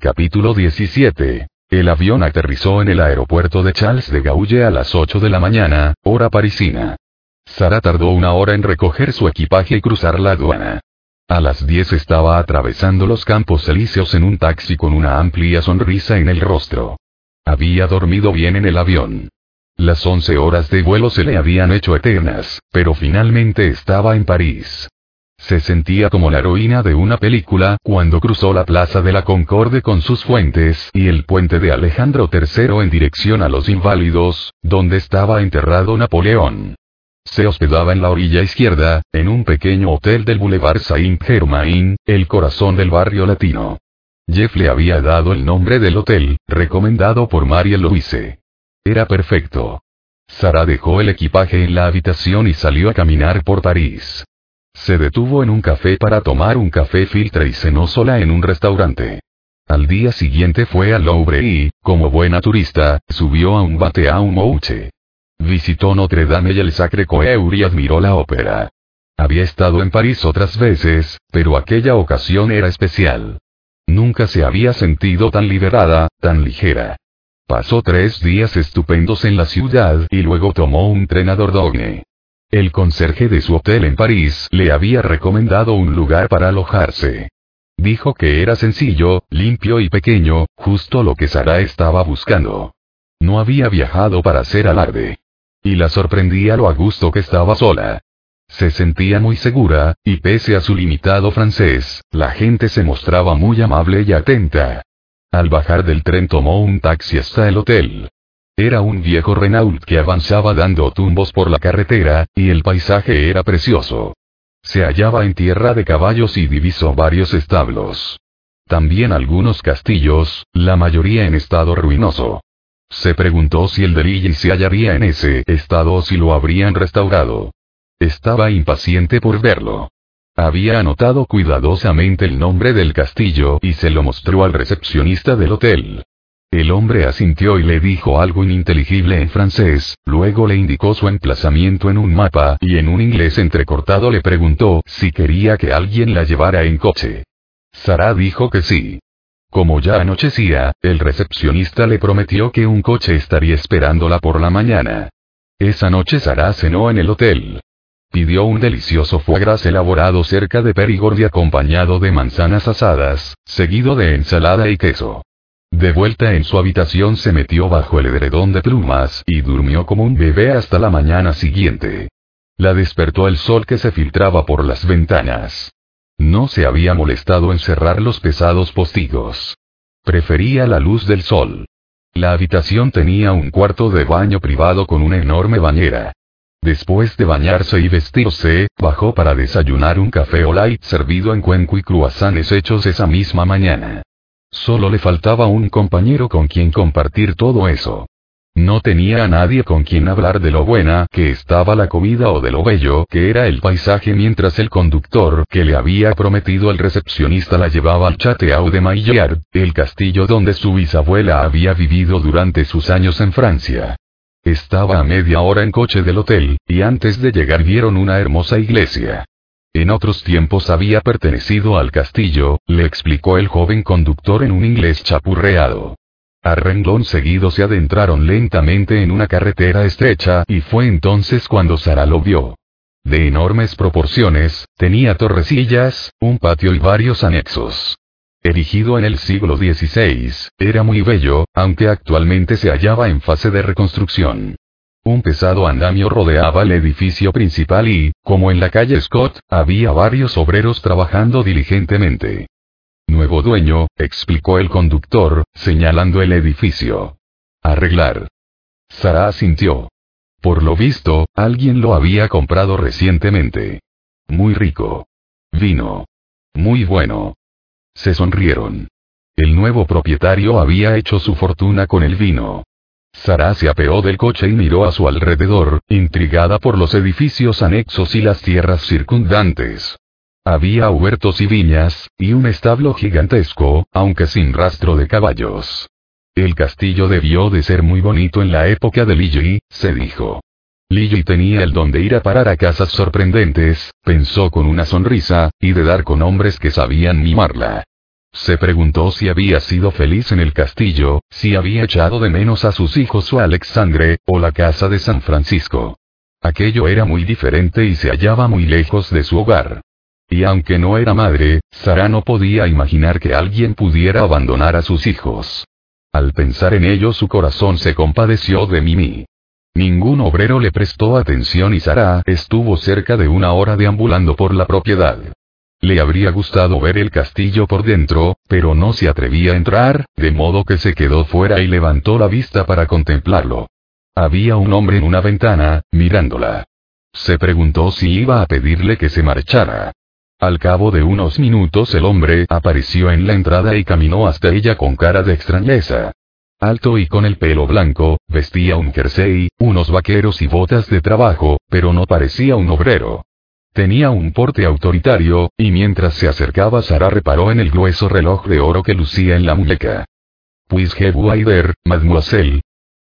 Capítulo 17. El avión aterrizó en el aeropuerto de Charles de Gaulle a las 8 de la mañana, hora parisina. Sara tardó una hora en recoger su equipaje y cruzar la aduana. A las 10 estaba atravesando los campos elíseos en un taxi con una amplia sonrisa en el rostro. Había dormido bien en el avión. Las 11 horas de vuelo se le habían hecho eternas, pero finalmente estaba en París. Se sentía como la heroína de una película cuando cruzó la Plaza de la Concorde con sus fuentes y el puente de Alejandro III en dirección a los Inválidos, donde estaba enterrado Napoleón. Se hospedaba en la orilla izquierda, en un pequeño hotel del Boulevard Saint-Germain, el corazón del barrio latino. Jeff le había dado el nombre del hotel, recomendado por Marie Louise. Era perfecto. Sara dejó el equipaje en la habitación y salió a caminar por París. Se detuvo en un café para tomar un café filtre y cenó sola en un restaurante. Al día siguiente fue al Louvre y, como buena turista, subió a un bate a un mouche. Visitó Notre Dame y el Sacre Coeur y admiró la ópera. Había estado en París otras veces, pero aquella ocasión era especial. Nunca se había sentido tan liberada, tan ligera. Pasó tres días estupendos en la ciudad y luego tomó un tren a. El conserje de su hotel en París le había recomendado un lugar para alojarse. Dijo que era sencillo, limpio y pequeño, justo lo que Sara estaba buscando. No había viajado para hacer alarde. Y la sorprendía lo a gusto que estaba sola. Se sentía muy segura, y pese a su limitado francés, la gente se mostraba muy amable y atenta. Al bajar del tren tomó un taxi hasta el hotel. Era un viejo Renault que avanzaba dando tumbos por la carretera, y el paisaje era precioso. Se hallaba en tierra de caballos y divisó varios establos. También algunos castillos, la mayoría en estado ruinoso. Se preguntó si el Delille se hallaría en ese estado o si lo habrían restaurado. Estaba impaciente por verlo. Había anotado cuidadosamente el nombre del castillo y se lo mostró al recepcionista del hotel. El hombre asintió y le dijo algo ininteligible en francés, luego le indicó su emplazamiento en un mapa y en un inglés entrecortado le preguntó si quería que alguien la llevara en coche. Sara dijo que sí. Como ya anochecía, el recepcionista le prometió que un coche estaría esperándola por la mañana. Esa noche Sara cenó en el hotel. Pidió un delicioso foie gras elaborado cerca de Perigord acompañado de manzanas asadas, seguido de ensalada y queso. De vuelta en su habitación se metió bajo el edredón de plumas y durmió como un bebé hasta la mañana siguiente. La despertó el sol que se filtraba por las ventanas. No se había molestado en cerrar los pesados postigos. Prefería la luz del sol. La habitación tenía un cuarto de baño privado con una enorme bañera. Después de bañarse y vestirse, bajó para desayunar un café o light servido en cuenco y cruasanes hechos esa misma mañana. Solo le faltaba un compañero con quien compartir todo eso. No tenía a nadie con quien hablar de lo buena que estaba la comida o de lo bello que era el paisaje mientras el conductor que le había prometido el recepcionista la llevaba al Chateau de Maillard, el castillo donde su bisabuela había vivido durante sus años en Francia. Estaba a media hora en coche del hotel, y antes de llegar vieron una hermosa iglesia. En otros tiempos había pertenecido al castillo, le explicó el joven conductor en un inglés chapurreado. A renglón seguido se adentraron lentamente en una carretera estrecha y fue entonces cuando Sara lo vio. De enormes proporciones, tenía torrecillas, un patio y varios anexos. Erigido en el siglo XVI, era muy bello, aunque actualmente se hallaba en fase de reconstrucción. Un pesado andamio rodeaba el edificio principal y, como en la calle Scott, había varios obreros trabajando diligentemente. Nuevo dueño, explicó el conductor, señalando el edificio. Arreglar. Sara asintió. Por lo visto, alguien lo había comprado recientemente. Muy rico. Vino. Muy bueno. Se sonrieron. El nuevo propietario había hecho su fortuna con el vino. Sara se apeó del coche y miró a su alrededor, intrigada por los edificios anexos y las tierras circundantes. Había huertos y viñas, y un establo gigantesco, aunque sin rastro de caballos. El castillo debió de ser muy bonito en la época de Liji, se dijo. Liji tenía el don de ir a parar a casas sorprendentes, pensó con una sonrisa, y de dar con hombres que sabían mimarla. Se preguntó si había sido feliz en el castillo, si había echado de menos a sus hijos o a Alexandre, o la casa de San Francisco. Aquello era muy diferente y se hallaba muy lejos de su hogar. Y aunque no era madre, Sara no podía imaginar que alguien pudiera abandonar a sus hijos. Al pensar en ello su corazón se compadeció de Mimi. Ningún obrero le prestó atención y Sara estuvo cerca de una hora deambulando por la propiedad. Le habría gustado ver el castillo por dentro, pero no se atrevía a entrar, de modo que se quedó fuera y levantó la vista para contemplarlo. Había un hombre en una ventana, mirándola. Se preguntó si iba a pedirle que se marchara. Al cabo de unos minutos el hombre apareció en la entrada y caminó hasta ella con cara de extrañeza. Alto y con el pelo blanco, vestía un jersey, unos vaqueros y botas de trabajo, pero no parecía un obrero. Tenía un porte autoritario, y mientras se acercaba Sara reparó en el grueso reloj de oro que lucía en la muñeca. «¿Pues que Waider, mademoiselle?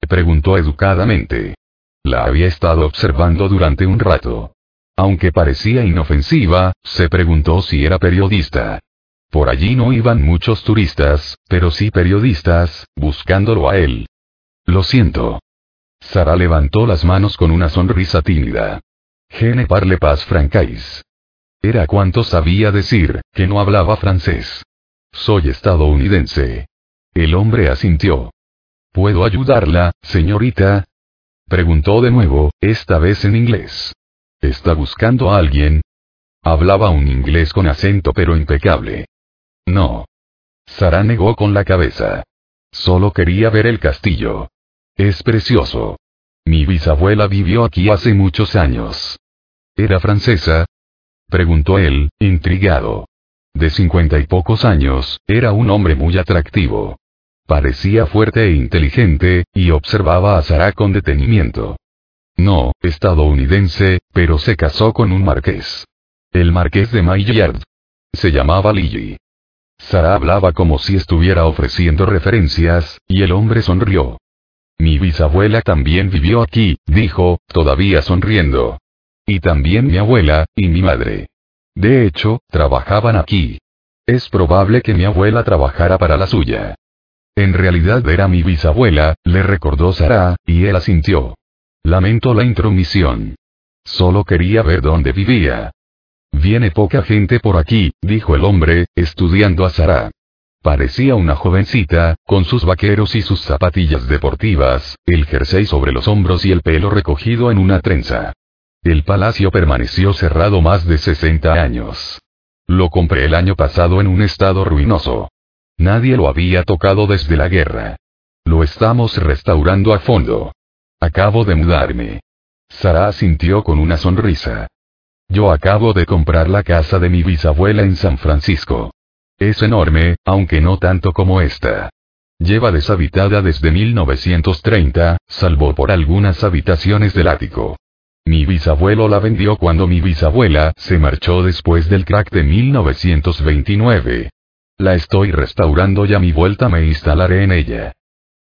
Preguntó educadamente. La había estado observando durante un rato. Aunque parecía inofensiva, se preguntó si era periodista. Por allí no iban muchos turistas, pero sí periodistas, buscándolo a él. Lo siento. Sara levantó las manos con una sonrisa tímida. Je ne parle pas francais. Era cuanto sabía decir, que no hablaba francés. Soy estadounidense. El hombre asintió. ¿Puedo ayudarla, señorita? Preguntó de nuevo, esta vez en inglés. ¿Está buscando a alguien? Hablaba un inglés con acento pero impecable. No. Sara negó con la cabeza. Solo quería ver el castillo. Es precioso. Mi bisabuela vivió aquí hace muchos años. ¿Era francesa? Preguntó él, intrigado. De cincuenta y pocos años, era un hombre muy atractivo. Parecía fuerte e inteligente, y observaba a Sara con detenimiento. No, estadounidense, pero se casó con un marqués. El marqués de Maillard. Se llamaba Lily. Sara hablaba como si estuviera ofreciendo referencias, y el hombre sonrió. Mi bisabuela también vivió aquí, dijo, todavía sonriendo. Y también mi abuela, y mi madre. De hecho, trabajaban aquí. Es probable que mi abuela trabajara para la suya. En realidad era mi bisabuela, le recordó Sara, y él asintió. Lamento la intromisión. Solo quería ver dónde vivía. Viene poca gente por aquí, dijo el hombre, estudiando a Sara. Parecía una jovencita, con sus vaqueros y sus zapatillas deportivas, el jersey sobre los hombros y el pelo recogido en una trenza. El palacio permaneció cerrado más de 60 años. Lo compré el año pasado en un estado ruinoso. Nadie lo había tocado desde la guerra. Lo estamos restaurando a fondo. Acabo de mudarme. Sara sintió con una sonrisa. Yo acabo de comprar la casa de mi bisabuela en San Francisco. Es enorme, aunque no tanto como esta. Lleva deshabitada desde 1930, salvo por algunas habitaciones del ático. Mi bisabuelo la vendió cuando mi bisabuela se marchó después del crack de 1929. La estoy restaurando y a mi vuelta me instalaré en ella.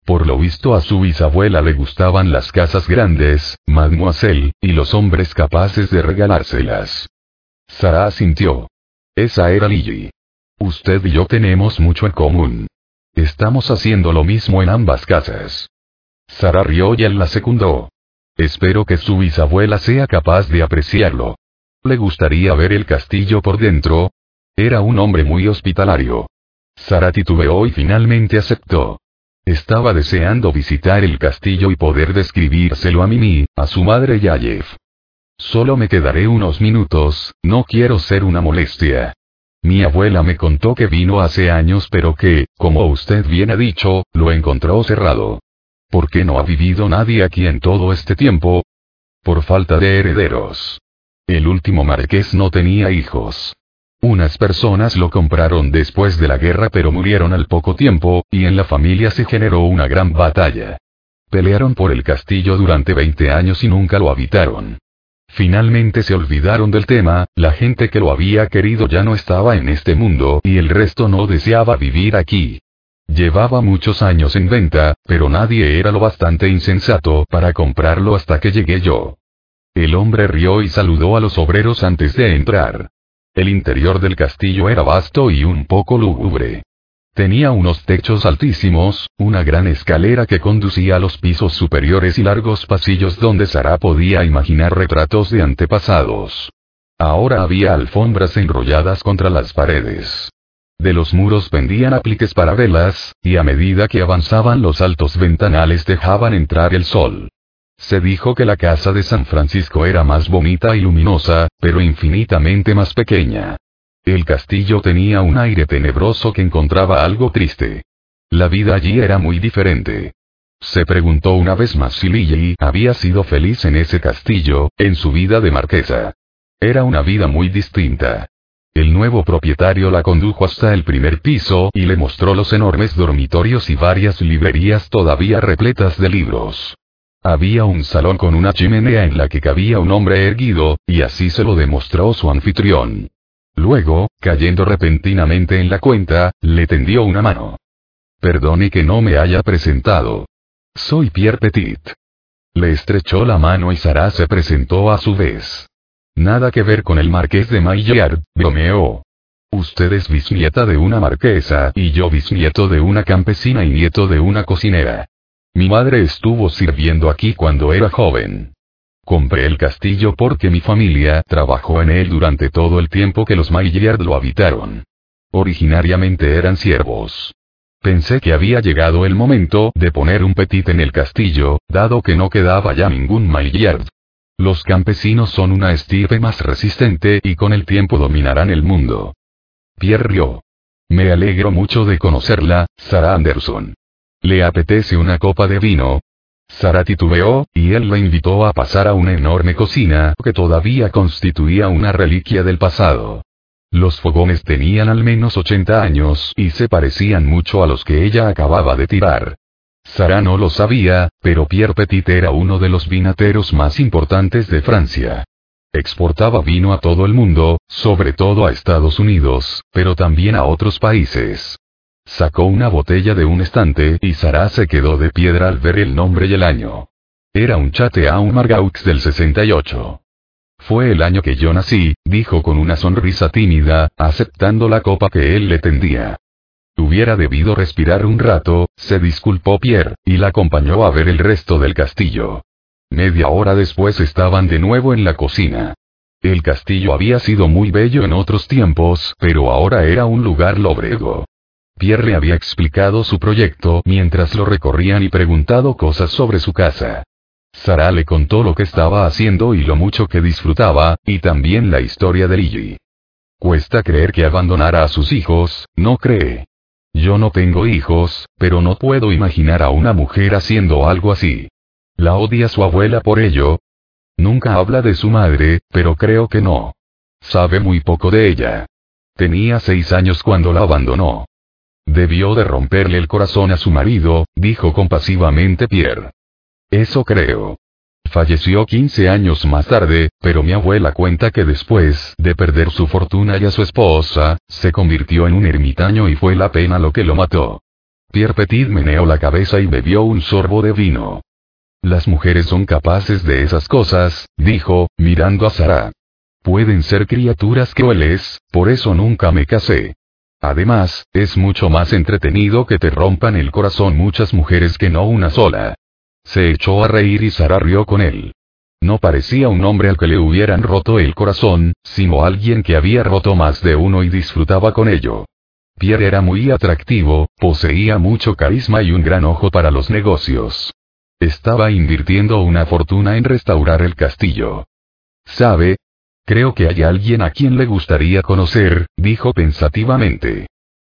Por lo visto a su bisabuela le gustaban las casas grandes, mademoiselle, y los hombres capaces de regalárselas. Sara sintió. Esa era Lily. Usted y yo tenemos mucho en común. Estamos haciendo lo mismo en ambas casas. Sara rió y él la secundó. Espero que su bisabuela sea capaz de apreciarlo. ¿Le gustaría ver el castillo por dentro? Era un hombre muy hospitalario. Sara titubeó y finalmente aceptó. Estaba deseando visitar el castillo y poder describírselo a Mimi, a su madre y a Jeff. Solo me quedaré unos minutos, no quiero ser una molestia. Mi abuela me contó que vino hace años pero que, como usted bien ha dicho, lo encontró cerrado. ¿Por qué no ha vivido nadie aquí en todo este tiempo? Por falta de herederos. El último marqués no tenía hijos. Unas personas lo compraron después de la guerra pero murieron al poco tiempo, y en la familia se generó una gran batalla. Pelearon por el castillo durante 20 años y nunca lo habitaron. Finalmente se olvidaron del tema, la gente que lo había querido ya no estaba en este mundo y el resto no deseaba vivir aquí. Llevaba muchos años en venta, pero nadie era lo bastante insensato para comprarlo hasta que llegué yo. El hombre rió y saludó a los obreros antes de entrar. El interior del castillo era vasto y un poco lúgubre. Tenía unos techos altísimos, una gran escalera que conducía a los pisos superiores y largos pasillos donde Sara podía imaginar retratos de antepasados. Ahora había alfombras enrolladas contra las paredes. De los muros pendían apliques para velas, y a medida que avanzaban los altos ventanales dejaban entrar el sol. Se dijo que la casa de San Francisco era más bonita y luminosa, pero infinitamente más pequeña. El castillo tenía un aire tenebroso que encontraba algo triste. La vida allí era muy diferente. Se preguntó una vez más si Lily había sido feliz en ese castillo, en su vida de marquesa. Era una vida muy distinta. El nuevo propietario la condujo hasta el primer piso y le mostró los enormes dormitorios y varias librerías todavía repletas de libros. Había un salón con una chimenea en la que cabía un hombre erguido, y así se lo demostró su anfitrión. Luego, cayendo repentinamente en la cuenta, le tendió una mano. Perdone que no me haya presentado. Soy Pierre Petit. Le estrechó la mano y Sara se presentó a su vez. Nada que ver con el marqués de Maillard, bromeó. Usted es bisnieta de una marquesa y yo bisnieto de una campesina y nieto de una cocinera. Mi madre estuvo sirviendo aquí cuando era joven. Compré el castillo porque mi familia trabajó en él durante todo el tiempo que los Maillard lo habitaron. Originariamente eran siervos. Pensé que había llegado el momento de poner un petit en el castillo, dado que no quedaba ya ningún Maillard. Los campesinos son una estirpe más resistente y con el tiempo dominarán el mundo. Pierre rió. Me alegro mucho de conocerla, Sarah Anderson. ¿Le apetece una copa de vino? Sara titubeó, y él la invitó a pasar a una enorme cocina que todavía constituía una reliquia del pasado. Los fogones tenían al menos 80 años y se parecían mucho a los que ella acababa de tirar. Sara no lo sabía, pero Pierre Petit era uno de los vinateros más importantes de Francia. Exportaba vino a todo el mundo, sobre todo a Estados Unidos, pero también a otros países. Sacó una botella de un estante y Sara se quedó de piedra al ver el nombre y el año. Era un Chateau Margaux del 68. Fue el año que yo nací, dijo con una sonrisa tímida, aceptando la copa que él le tendía. Hubiera debido respirar un rato, se disculpó Pierre, y la acompañó a ver el resto del castillo. Media hora después estaban de nuevo en la cocina. El castillo había sido muy bello en otros tiempos, pero ahora era un lugar lobrego. Pierre le había explicado su proyecto mientras lo recorrían y preguntado cosas sobre su casa. Sara le contó lo que estaba haciendo y lo mucho que disfrutaba, y también la historia de Lily. Cuesta creer que abandonara a sus hijos, ¿no cree? Yo no tengo hijos, pero no puedo imaginar a una mujer haciendo algo así. ¿La odia su abuela por ello? Nunca habla de su madre, pero creo que no. Sabe muy poco de ella. Tenía seis años cuando la abandonó. Debió de romperle el corazón a su marido, dijo compasivamente Pierre. Eso creo. Falleció 15 años más tarde, pero mi abuela cuenta que después de perder su fortuna y a su esposa, se convirtió en un ermitaño y fue la pena lo que lo mató. Pierre Petit meneó la cabeza y bebió un sorbo de vino. Las mujeres son capaces de esas cosas, dijo, mirando a Sara. Pueden ser criaturas crueles, por eso nunca me casé. Además, es mucho más entretenido que te rompan el corazón muchas mujeres que no una sola. Se echó a reír y Sara rió con él. No parecía un hombre al que le hubieran roto el corazón, sino alguien que había roto más de uno y disfrutaba con ello. Pierre era muy atractivo, poseía mucho carisma y un gran ojo para los negocios. Estaba invirtiendo una fortuna en restaurar el castillo. ¿Sabe? Creo que hay alguien a quien le gustaría conocer, dijo pensativamente.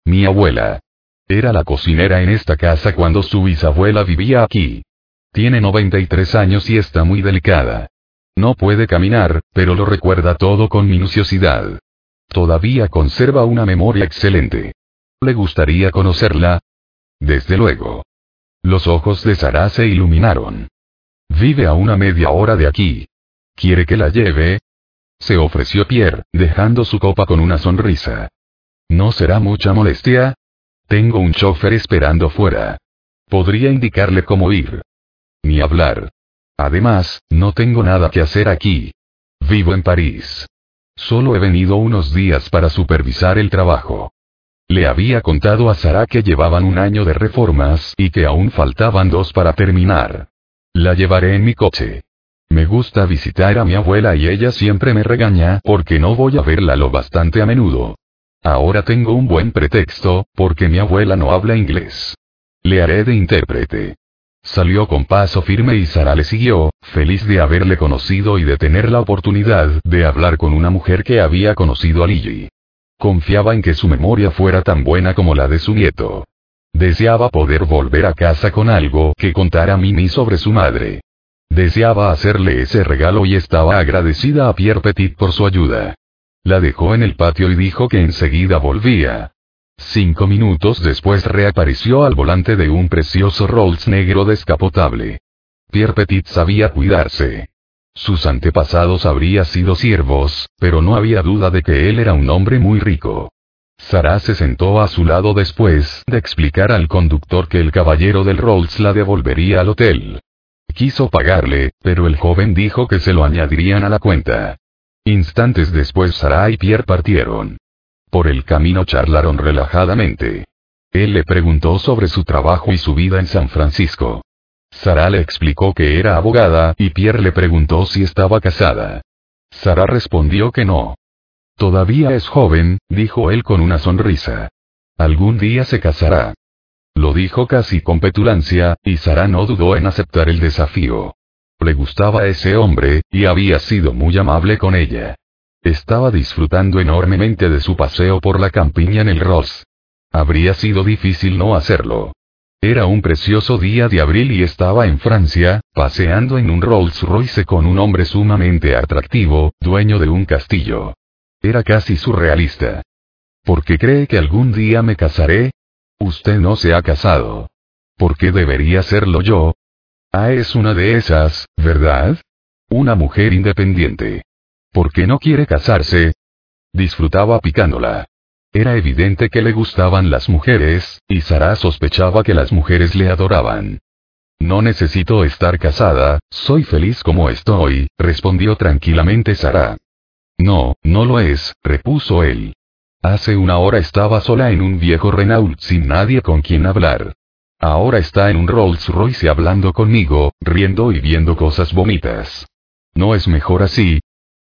Mi abuela. Era la cocinera en esta casa cuando su bisabuela vivía aquí. Tiene 93 años y está muy delicada. No puede caminar, pero lo recuerda todo con minuciosidad. Todavía conserva una memoria excelente. ¿Le gustaría conocerla? Desde luego. Los ojos de Sara se iluminaron. Vive a una media hora de aquí. ¿Quiere que la lleve? Se ofreció Pierre, dejando su copa con una sonrisa. ¿No será mucha molestia? Tengo un chofer esperando fuera. Podría indicarle cómo ir. Ni hablar. Además, no tengo nada que hacer aquí. Vivo en París. Solo he venido unos días para supervisar el trabajo. Le había contado a Sara que llevaban un año de reformas y que aún faltaban dos para terminar. La llevaré en mi coche. Me gusta visitar a mi abuela y ella siempre me regaña porque no voy a verla lo bastante a menudo. Ahora tengo un buen pretexto, porque mi abuela no habla inglés. Le haré de intérprete. Salió con paso firme y Sara le siguió, feliz de haberle conocido y de tener la oportunidad de hablar con una mujer que había conocido a Lily. Confiaba en que su memoria fuera tan buena como la de su nieto. Deseaba poder volver a casa con algo que contara a Mimi sobre su madre. Deseaba hacerle ese regalo y estaba agradecida a Pierre Petit por su ayuda. La dejó en el patio y dijo que enseguida volvía. Cinco minutos después reapareció al volante de un precioso Rolls negro descapotable. Pierre Petit sabía cuidarse. Sus antepasados habrían sido siervos, pero no había duda de que él era un hombre muy rico. Sara se sentó a su lado después de explicar al conductor que el caballero del Rolls la devolvería al hotel. Quiso pagarle, pero el joven dijo que se lo añadirían a la cuenta. Instantes después Sara y Pierre partieron. Por el camino charlaron relajadamente. Él le preguntó sobre su trabajo y su vida en San Francisco. Sara le explicó que era abogada y Pierre le preguntó si estaba casada. Sara respondió que no. Todavía es joven, dijo él con una sonrisa. Algún día se casará. Lo dijo casi con petulancia, y Sara no dudó en aceptar el desafío. Le gustaba ese hombre, y había sido muy amable con ella. Estaba disfrutando enormemente de su paseo por la campiña en el Ross. Habría sido difícil no hacerlo. Era un precioso día de abril y estaba en Francia, paseando en un Rolls Royce con un hombre sumamente atractivo, dueño de un castillo. Era casi surrealista. ¿Por qué cree que algún día me casaré? Usted no se ha casado. ¿Por qué debería serlo yo? Ah, es una de esas, ¿verdad? Una mujer independiente. ¿Por qué no quiere casarse? Disfrutaba picándola. Era evidente que le gustaban las mujeres, y Sara sospechaba que las mujeres le adoraban. No necesito estar casada, soy feliz como estoy, respondió tranquilamente Sara. No, no lo es, repuso él. Hace una hora estaba sola en un viejo Renault sin nadie con quien hablar. Ahora está en un Rolls Royce hablando conmigo, riendo y viendo cosas bonitas. ¿No es mejor así?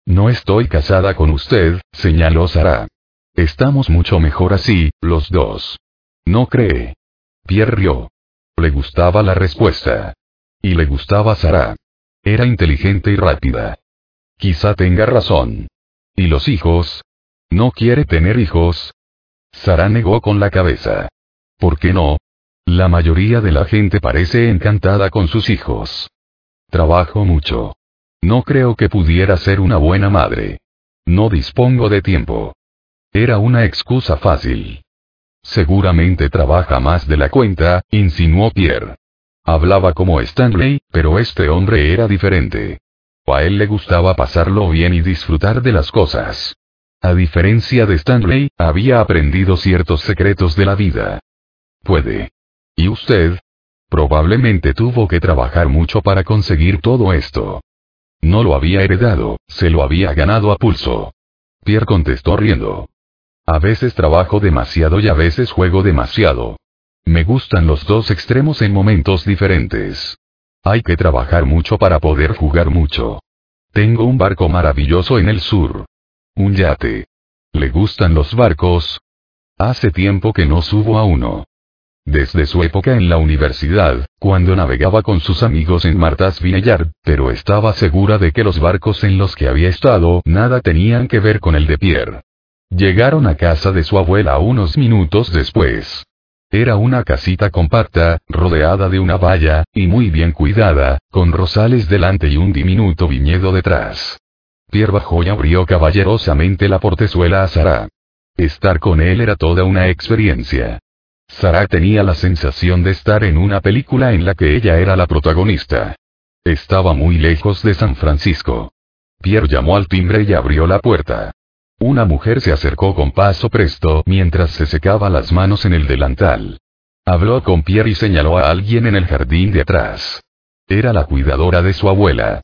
No estoy casada con usted, señaló Sara. Estamos mucho mejor así, los dos. ¿No cree? Pierre rió. Le gustaba la respuesta. Y le gustaba Sara. Era inteligente y rápida. Quizá tenga razón. ¿Y los hijos? ¿No quiere tener hijos? Sara negó con la cabeza. ¿Por qué no? La mayoría de la gente parece encantada con sus hijos. Trabajo mucho. No creo que pudiera ser una buena madre. No dispongo de tiempo. Era una excusa fácil. Seguramente trabaja más de la cuenta, insinuó Pierre. Hablaba como Stanley, pero este hombre era diferente. A él le gustaba pasarlo bien y disfrutar de las cosas. A diferencia de Stanley, había aprendido ciertos secretos de la vida. Puede. ¿Y usted? Probablemente tuvo que trabajar mucho para conseguir todo esto. No lo había heredado, se lo había ganado a pulso. Pierre contestó riendo. A veces trabajo demasiado y a veces juego demasiado. Me gustan los dos extremos en momentos diferentes. Hay que trabajar mucho para poder jugar mucho. Tengo un barco maravilloso en el sur. Un yate. ¿Le gustan los barcos? Hace tiempo que no subo a uno. Desde su época en la universidad, cuando navegaba con sus amigos en Martas Vineyard, pero estaba segura de que los barcos en los que había estado nada tenían que ver con el de Pierre. Llegaron a casa de su abuela unos minutos después. Era una casita compacta, rodeada de una valla, y muy bien cuidada, con rosales delante y un diminuto viñedo detrás. Pierre bajó y abrió caballerosamente la portezuela a Sara. Estar con él era toda una experiencia. Sara tenía la sensación de estar en una película en la que ella era la protagonista. Estaba muy lejos de San Francisco. Pierre llamó al timbre y abrió la puerta. Una mujer se acercó con paso presto mientras se secaba las manos en el delantal. Habló con Pierre y señaló a alguien en el jardín de atrás. Era la cuidadora de su abuela.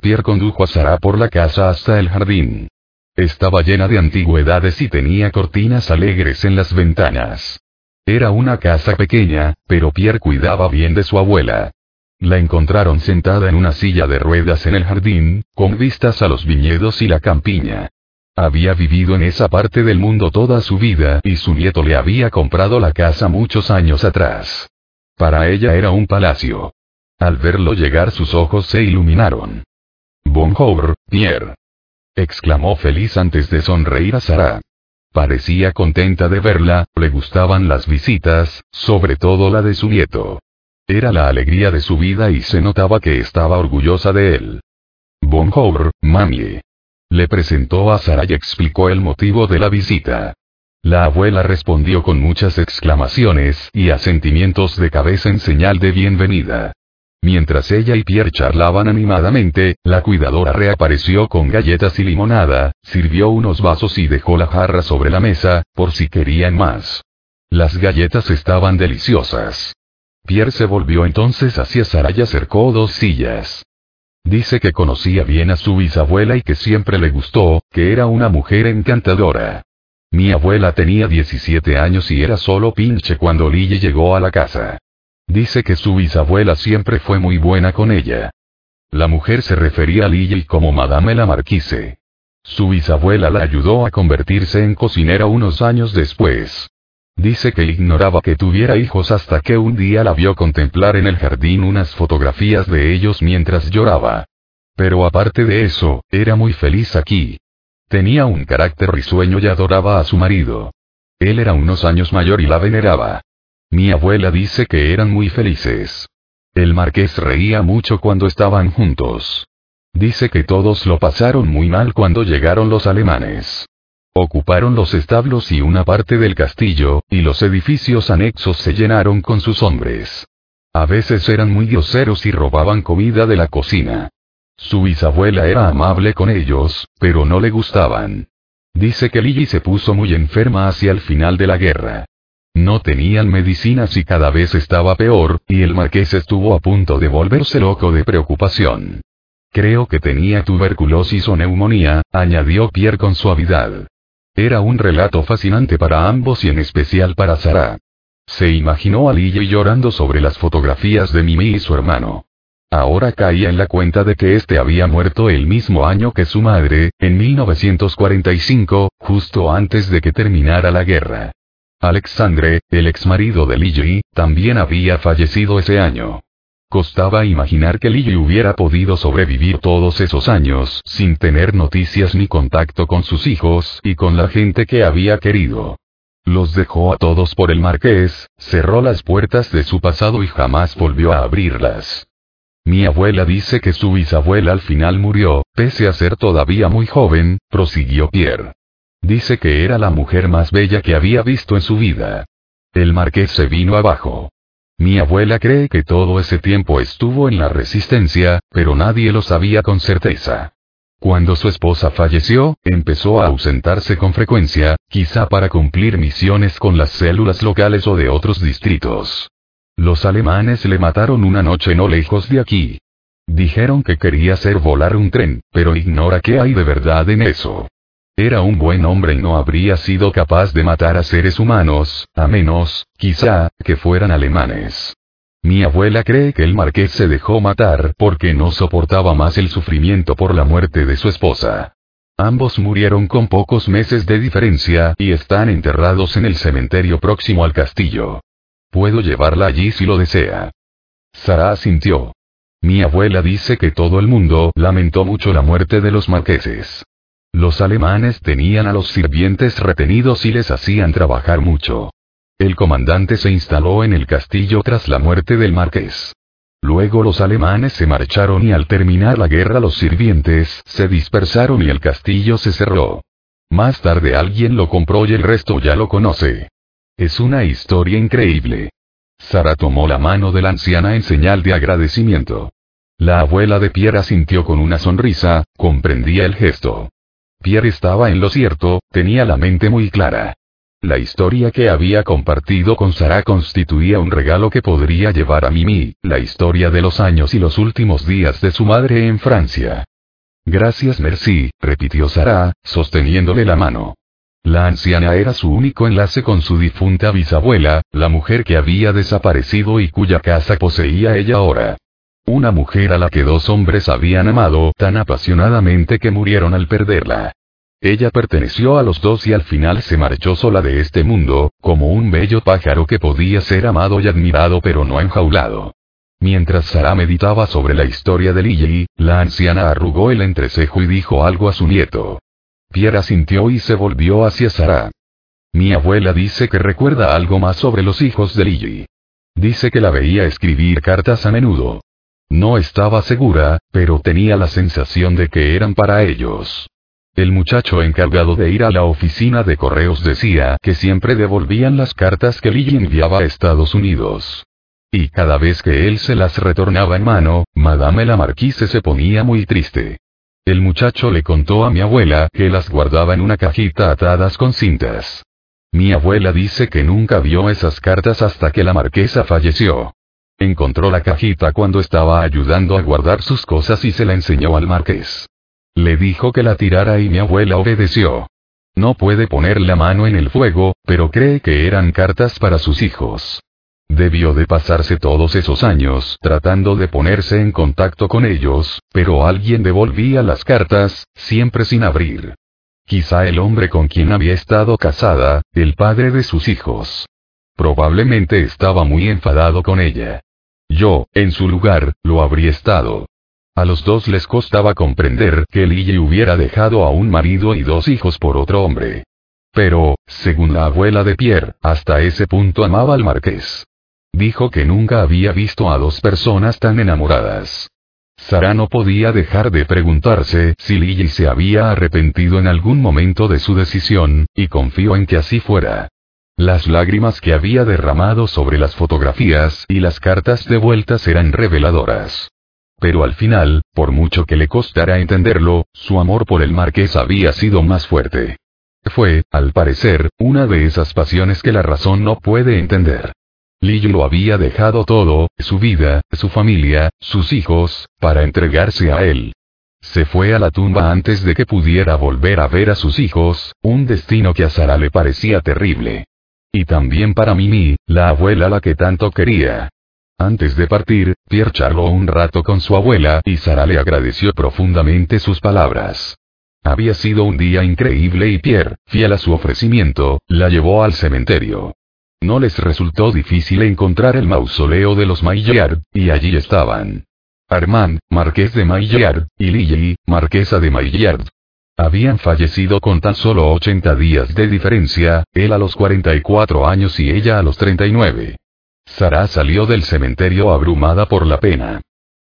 Pierre condujo a Sara por la casa hasta el jardín. Estaba llena de antigüedades y tenía cortinas alegres en las ventanas. Era una casa pequeña, pero Pierre cuidaba bien de su abuela. La encontraron sentada en una silla de ruedas en el jardín, con vistas a los viñedos y la campiña. Había vivido en esa parte del mundo toda su vida y su nieto le había comprado la casa muchos años atrás. Para ella era un palacio. Al verlo llegar sus ojos se iluminaron. Bonjour, Pierre. exclamó feliz antes de sonreír a Sara. Parecía contenta de verla, le gustaban las visitas, sobre todo la de su nieto. Era la alegría de su vida y se notaba que estaba orgullosa de él. Bonjour, mami. Le presentó a Sara y explicó el motivo de la visita. La abuela respondió con muchas exclamaciones y asentimientos de cabeza en señal de bienvenida. Mientras ella y Pierre charlaban animadamente, la cuidadora reapareció con galletas y limonada, sirvió unos vasos y dejó la jarra sobre la mesa, por si querían más. Las galletas estaban deliciosas. Pierre se volvió entonces hacia Sara y acercó dos sillas. Dice que conocía bien a su bisabuela y que siempre le gustó, que era una mujer encantadora. Mi abuela tenía 17 años y era solo pinche cuando Lille llegó a la casa. Dice que su bisabuela siempre fue muy buena con ella. La mujer se refería a Lily como Madame la Marquise. Su bisabuela la ayudó a convertirse en cocinera unos años después. Dice que ignoraba que tuviera hijos hasta que un día la vio contemplar en el jardín unas fotografías de ellos mientras lloraba. Pero aparte de eso, era muy feliz aquí. Tenía un carácter risueño y adoraba a su marido. Él era unos años mayor y la veneraba. Mi abuela dice que eran muy felices. El marqués reía mucho cuando estaban juntos. Dice que todos lo pasaron muy mal cuando llegaron los alemanes. Ocuparon los establos y una parte del castillo, y los edificios anexos se llenaron con sus hombres. A veces eran muy groseros y robaban comida de la cocina. Su bisabuela era amable con ellos, pero no le gustaban. Dice que Lily se puso muy enferma hacia el final de la guerra. No tenían medicinas y cada vez estaba peor, y el marqués estuvo a punto de volverse loco de preocupación. Creo que tenía tuberculosis o neumonía, añadió Pierre con suavidad. Era un relato fascinante para ambos y en especial para Sara. Se imaginó a Lille llorando sobre las fotografías de Mimi y su hermano. Ahora caía en la cuenta de que este había muerto el mismo año que su madre, en 1945, justo antes de que terminara la guerra. Alexandre, el exmarido de Lily, también había fallecido ese año. Costaba imaginar que Lily hubiera podido sobrevivir todos esos años sin tener noticias ni contacto con sus hijos y con la gente que había querido. Los dejó a todos por el marqués, cerró las puertas de su pasado y jamás volvió a abrirlas. Mi abuela dice que su bisabuela al final murió, pese a ser todavía muy joven, prosiguió Pierre. Dice que era la mujer más bella que había visto en su vida. El marqués se vino abajo. Mi abuela cree que todo ese tiempo estuvo en la resistencia, pero nadie lo sabía con certeza. Cuando su esposa falleció, empezó a ausentarse con frecuencia, quizá para cumplir misiones con las células locales o de otros distritos. Los alemanes le mataron una noche no lejos de aquí. Dijeron que quería hacer volar un tren, pero ignora qué hay de verdad en eso. Era un buen hombre y no habría sido capaz de matar a seres humanos, a menos, quizá, que fueran alemanes. Mi abuela cree que el marqués se dejó matar porque no soportaba más el sufrimiento por la muerte de su esposa. Ambos murieron con pocos meses de diferencia y están enterrados en el cementerio próximo al castillo. Puedo llevarla allí si lo desea. Sara asintió. Mi abuela dice que todo el mundo lamentó mucho la muerte de los marqueses. Los alemanes tenían a los sirvientes retenidos y les hacían trabajar mucho. El comandante se instaló en el castillo tras la muerte del marqués. Luego los alemanes se marcharon y al terminar la guerra los sirvientes se dispersaron y el castillo se cerró. Más tarde alguien lo compró y el resto ya lo conoce. Es una historia increíble. Sara tomó la mano de la anciana en señal de agradecimiento. La abuela de Pierre asintió con una sonrisa, comprendía el gesto. Pierre estaba en lo cierto, tenía la mente muy clara. La historia que había compartido con Sara constituía un regalo que podría llevar a Mimi, la historia de los años y los últimos días de su madre en Francia. Gracias Merci, repitió Sara, sosteniéndole la mano. La anciana era su único enlace con su difunta bisabuela, la mujer que había desaparecido y cuya casa poseía ella ahora. Una mujer a la que dos hombres habían amado tan apasionadamente que murieron al perderla. Ella perteneció a los dos y al final se marchó sola de este mundo, como un bello pájaro que podía ser amado y admirado pero no enjaulado. Mientras Sara meditaba sobre la historia de Lily, la anciana arrugó el entrecejo y dijo algo a su nieto. Pierre asintió y se volvió hacia Sara. Mi abuela dice que recuerda algo más sobre los hijos de Lily. Dice que la veía escribir cartas a menudo. No estaba segura, pero tenía la sensación de que eran para ellos. El muchacho encargado de ir a la oficina de correos decía que siempre devolvían las cartas que Lily enviaba a Estados Unidos. Y cada vez que él se las retornaba en mano, Madame la Marquise se ponía muy triste. El muchacho le contó a mi abuela que las guardaba en una cajita atadas con cintas. Mi abuela dice que nunca vio esas cartas hasta que la marquesa falleció. Encontró la cajita cuando estaba ayudando a guardar sus cosas y se la enseñó al marqués. Le dijo que la tirara y mi abuela obedeció. No puede poner la mano en el fuego, pero cree que eran cartas para sus hijos. Debió de pasarse todos esos años tratando de ponerse en contacto con ellos, pero alguien devolvía las cartas, siempre sin abrir. Quizá el hombre con quien había estado casada, el padre de sus hijos. Probablemente estaba muy enfadado con ella. Yo, en su lugar, lo habría estado. A los dos les costaba comprender que Lily hubiera dejado a un marido y dos hijos por otro hombre. Pero, según la abuela de Pierre, hasta ese punto amaba al marqués. Dijo que nunca había visto a dos personas tan enamoradas. Sara no podía dejar de preguntarse si Lily se había arrepentido en algún momento de su decisión, y confió en que así fuera. Las lágrimas que había derramado sobre las fotografías y las cartas de vueltas eran reveladoras. Pero al final, por mucho que le costara entenderlo, su amor por el marqués había sido más fuerte. Fue, al parecer, una de esas pasiones que la razón no puede entender. Lily lo había dejado todo, su vida, su familia, sus hijos, para entregarse a él. Se fue a la tumba antes de que pudiera volver a ver a sus hijos, un destino que a Sara le parecía terrible. Y también para Mimi, la abuela la que tanto quería. Antes de partir, Pierre charló un rato con su abuela y Sara le agradeció profundamente sus palabras. Había sido un día increíble y Pierre, fiel a su ofrecimiento, la llevó al cementerio. No les resultó difícil encontrar el mausoleo de los Maillard, y allí estaban. Armand, marqués de Maillard, y Lily, marquesa de Maillard. Habían fallecido con tan solo 80 días de diferencia, él a los 44 años y ella a los 39. Sara salió del cementerio abrumada por la pena.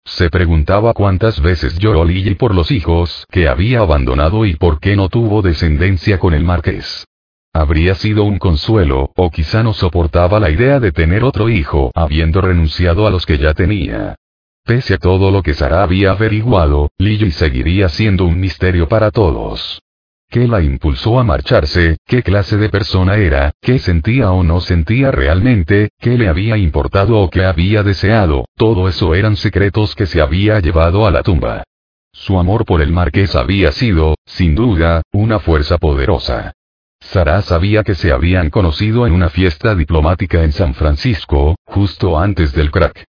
Se preguntaba cuántas veces lloró Lily por los hijos que había abandonado y por qué no tuvo descendencia con el marqués. Habría sido un consuelo, o quizá no soportaba la idea de tener otro hijo, habiendo renunciado a los que ya tenía. Pese a todo lo que Sara había averiguado, Lily seguiría siendo un misterio para todos. ¿Qué la impulsó a marcharse? ¿Qué clase de persona era? ¿Qué sentía o no sentía realmente? ¿Qué le había importado o qué había deseado? Todo eso eran secretos que se había llevado a la tumba. Su amor por el marqués había sido, sin duda, una fuerza poderosa. Sara sabía que se habían conocido en una fiesta diplomática en San Francisco, justo antes del crack.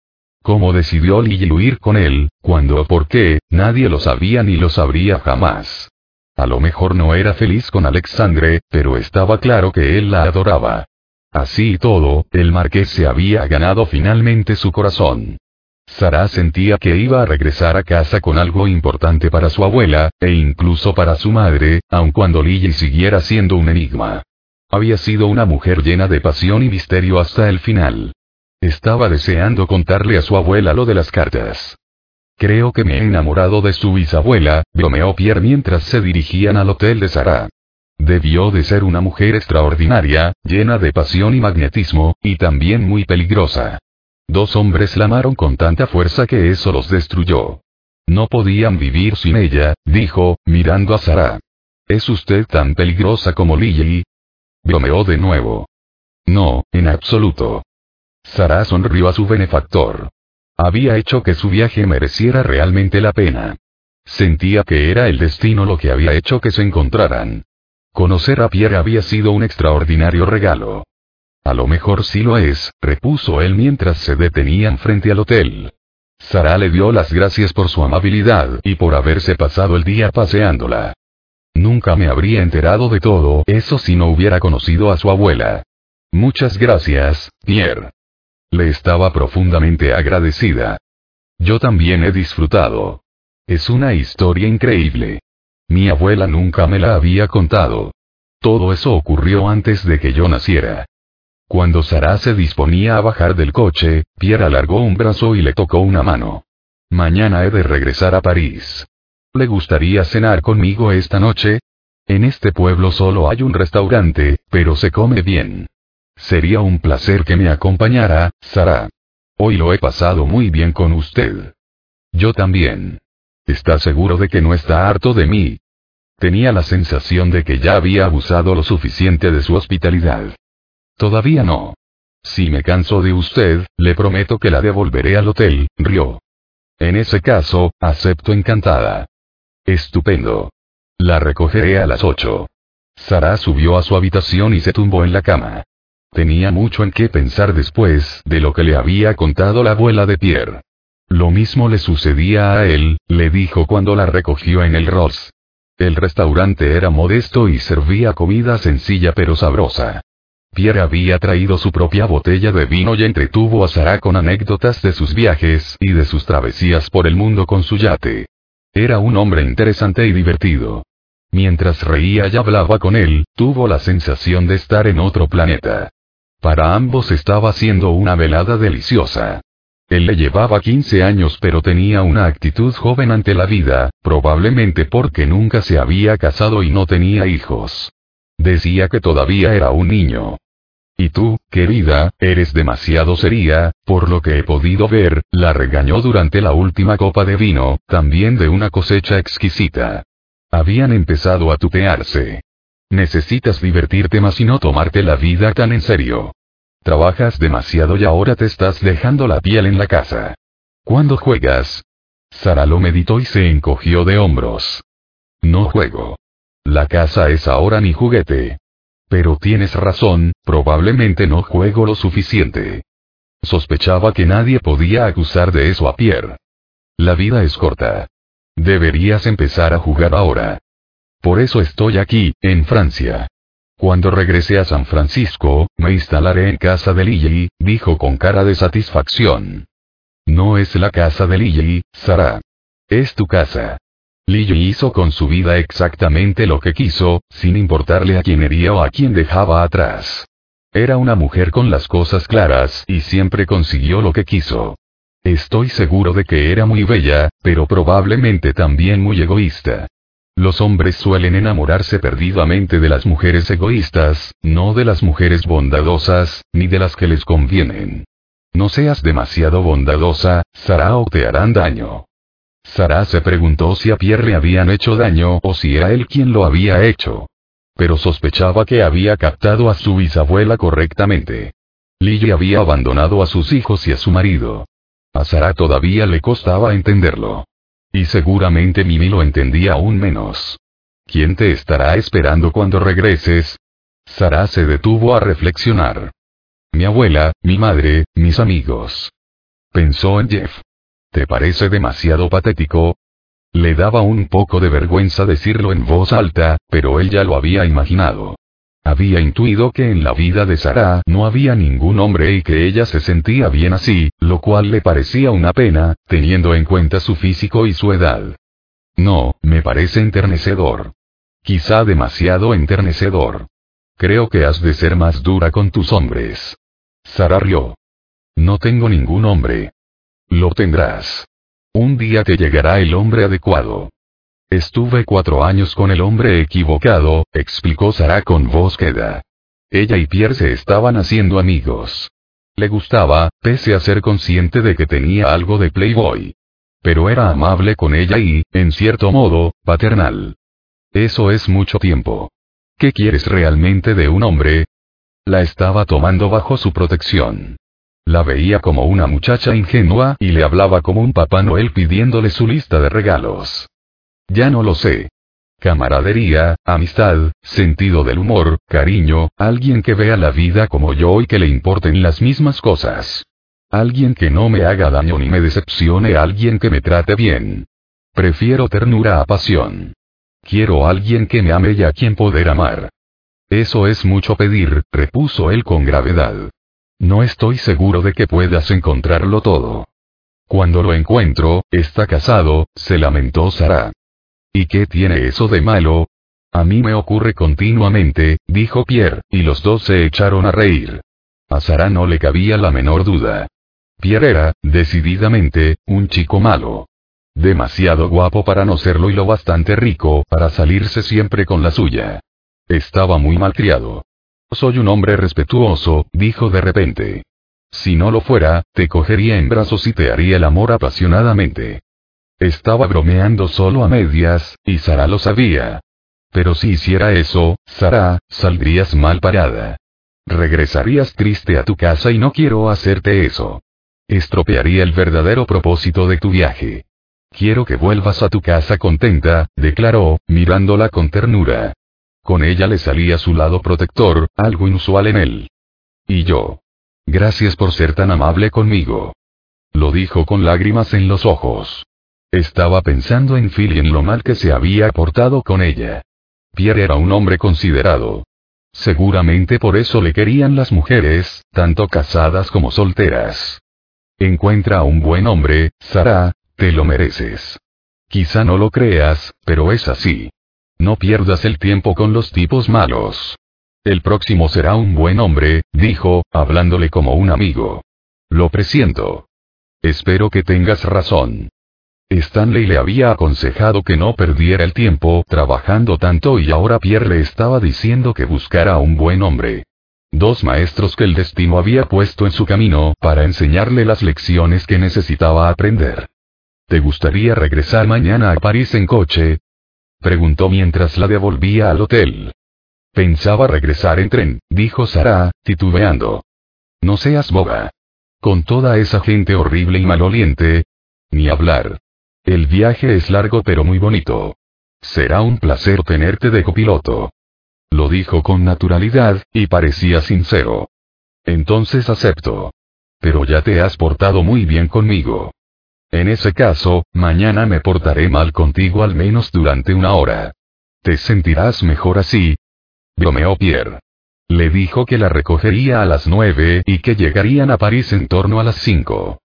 ¿Cómo decidió Lily huir con él, cuándo o por qué, nadie lo sabía ni lo sabría jamás. A lo mejor no era feliz con Alexandre, pero estaba claro que él la adoraba. Así y todo, el marqués se había ganado finalmente su corazón. Sara sentía que iba a regresar a casa con algo importante para su abuela, e incluso para su madre, aun cuando Lily siguiera siendo un enigma. Había sido una mujer llena de pasión y misterio hasta el final. Estaba deseando contarle a su abuela lo de las cartas. Creo que me he enamorado de su bisabuela, bromeó Pierre mientras se dirigían al hotel de Sara. Debió de ser una mujer extraordinaria, llena de pasión y magnetismo, y también muy peligrosa. Dos hombres la amaron con tanta fuerza que eso los destruyó. No podían vivir sin ella, dijo, mirando a Sara. ¿Es usted tan peligrosa como Lily? Bromeó de nuevo. No, en absoluto. Sara sonrió a su benefactor. Había hecho que su viaje mereciera realmente la pena. Sentía que era el destino lo que había hecho que se encontraran. Conocer a Pierre había sido un extraordinario regalo. A lo mejor sí lo es, repuso él mientras se detenían frente al hotel. Sara le dio las gracias por su amabilidad y por haberse pasado el día paseándola. Nunca me habría enterado de todo eso si no hubiera conocido a su abuela. Muchas gracias, Pierre. Le estaba profundamente agradecida. Yo también he disfrutado. Es una historia increíble. Mi abuela nunca me la había contado. Todo eso ocurrió antes de que yo naciera. Cuando Sara se disponía a bajar del coche, Pierre alargó un brazo y le tocó una mano. Mañana he de regresar a París. ¿Le gustaría cenar conmigo esta noche? En este pueblo solo hay un restaurante, pero se come bien. Sería un placer que me acompañara, Sara. Hoy lo he pasado muy bien con usted. Yo también. ¿Está seguro de que no está harto de mí? Tenía la sensación de que ya había abusado lo suficiente de su hospitalidad. Todavía no. Si me canso de usted, le prometo que la devolveré al hotel, rió. En ese caso, acepto encantada. Estupendo. La recogeré a las ocho. Sara subió a su habitación y se tumbó en la cama. Tenía mucho en qué pensar después de lo que le había contado la abuela de Pierre. Lo mismo le sucedía a él, le dijo cuando la recogió en el Ross. El restaurante era modesto y servía comida sencilla pero sabrosa. Pierre había traído su propia botella de vino y entretuvo a Sara con anécdotas de sus viajes y de sus travesías por el mundo con su yate. Era un hombre interesante y divertido. Mientras reía y hablaba con él, tuvo la sensación de estar en otro planeta. Para ambos estaba siendo una velada deliciosa. Él le llevaba 15 años pero tenía una actitud joven ante la vida, probablemente porque nunca se había casado y no tenía hijos. Decía que todavía era un niño. Y tú, querida, eres demasiado seria, por lo que he podido ver, la regañó durante la última copa de vino, también de una cosecha exquisita. Habían empezado a tutearse. Necesitas divertirte más y no tomarte la vida tan en serio. Trabajas demasiado y ahora te estás dejando la piel en la casa. ¿Cuándo juegas? Sara lo meditó y se encogió de hombros. No juego. La casa es ahora mi juguete. Pero tienes razón, probablemente no juego lo suficiente. Sospechaba que nadie podía acusar de eso a Pierre. La vida es corta. Deberías empezar a jugar ahora. Por eso estoy aquí, en Francia. Cuando regrese a San Francisco, me instalaré en casa de Lily, dijo con cara de satisfacción. No es la casa de Lily, Sara. Es tu casa. Lily hizo con su vida exactamente lo que quiso, sin importarle a quién hería o a quién dejaba atrás. Era una mujer con las cosas claras y siempre consiguió lo que quiso. Estoy seguro de que era muy bella, pero probablemente también muy egoísta. Los hombres suelen enamorarse perdidamente de las mujeres egoístas, no de las mujeres bondadosas, ni de las que les convienen. No seas demasiado bondadosa, Sara o te harán daño. Sara se preguntó si a Pierre le habían hecho daño o si era él quien lo había hecho. Pero sospechaba que había captado a su bisabuela correctamente. Lily había abandonado a sus hijos y a su marido. A Sara todavía le costaba entenderlo. Y seguramente Mimi lo entendía aún menos. ¿Quién te estará esperando cuando regreses? Sara se detuvo a reflexionar. Mi abuela, mi madre, mis amigos. Pensó en Jeff. ¿Te parece demasiado patético? Le daba un poco de vergüenza decirlo en voz alta, pero él ya lo había imaginado. Había intuido que en la vida de Sara no había ningún hombre y que ella se sentía bien así, lo cual le parecía una pena, teniendo en cuenta su físico y su edad. No, me parece enternecedor. Quizá demasiado enternecedor. Creo que has de ser más dura con tus hombres. Sara rió. No tengo ningún hombre. Lo tendrás. Un día te llegará el hombre adecuado. Estuve cuatro años con el hombre equivocado, explicó Sara con voz queda. Ella y Pierre se estaban haciendo amigos. Le gustaba, pese a ser consciente de que tenía algo de playboy. Pero era amable con ella y, en cierto modo, paternal. Eso es mucho tiempo. ¿Qué quieres realmente de un hombre? La estaba tomando bajo su protección. La veía como una muchacha ingenua y le hablaba como un Papá Noel pidiéndole su lista de regalos. Ya no lo sé. Camaradería, amistad, sentido del humor, cariño, alguien que vea la vida como yo y que le importen las mismas cosas. Alguien que no me haga daño ni me decepcione, alguien que me trate bien. Prefiero ternura a pasión. Quiero alguien que me ame y a quien poder amar. Eso es mucho pedir, repuso él con gravedad. No estoy seguro de que puedas encontrarlo todo. Cuando lo encuentro, está casado, se lamentó Sara. ¿Y qué tiene eso de malo? A mí me ocurre continuamente, dijo Pierre, y los dos se echaron a reír. A Sara no le cabía la menor duda. Pierre era, decididamente, un chico malo. Demasiado guapo para no serlo y lo bastante rico para salirse siempre con la suya. Estaba muy malcriado. Soy un hombre respetuoso, dijo de repente. Si no lo fuera, te cogería en brazos y te haría el amor apasionadamente. Estaba bromeando solo a medias, y Sara lo sabía. Pero si hiciera eso, Sara, saldrías mal parada. Regresarías triste a tu casa y no quiero hacerte eso. Estropearía el verdadero propósito de tu viaje. Quiero que vuelvas a tu casa contenta, declaró, mirándola con ternura. Con ella le salía su lado protector, algo inusual en él. Y yo. Gracias por ser tan amable conmigo. Lo dijo con lágrimas en los ojos. Estaba pensando en Phil y en lo mal que se había portado con ella. Pierre era un hombre considerado. Seguramente por eso le querían las mujeres, tanto casadas como solteras. Encuentra a un buen hombre, Sara, te lo mereces. Quizá no lo creas, pero es así. No pierdas el tiempo con los tipos malos. El próximo será un buen hombre, dijo, hablándole como un amigo. Lo presiento. Espero que tengas razón. Stanley le había aconsejado que no perdiera el tiempo trabajando tanto y ahora Pierre le estaba diciendo que buscara a un buen hombre. Dos maestros que el destino había puesto en su camino para enseñarle las lecciones que necesitaba aprender. ¿Te gustaría regresar mañana a París en coche? Preguntó mientras la devolvía al hotel. Pensaba regresar en tren, dijo Sara, titubeando. No seas boba. Con toda esa gente horrible y maloliente. Ni hablar. El viaje es largo pero muy bonito. Será un placer tenerte de copiloto. Lo dijo con naturalidad, y parecía sincero. Entonces acepto. Pero ya te has portado muy bien conmigo. En ese caso, mañana me portaré mal contigo al menos durante una hora. ¿Te sentirás mejor así? Bromeó Pierre. Le dijo que la recogería a las nueve y que llegarían a París en torno a las cinco.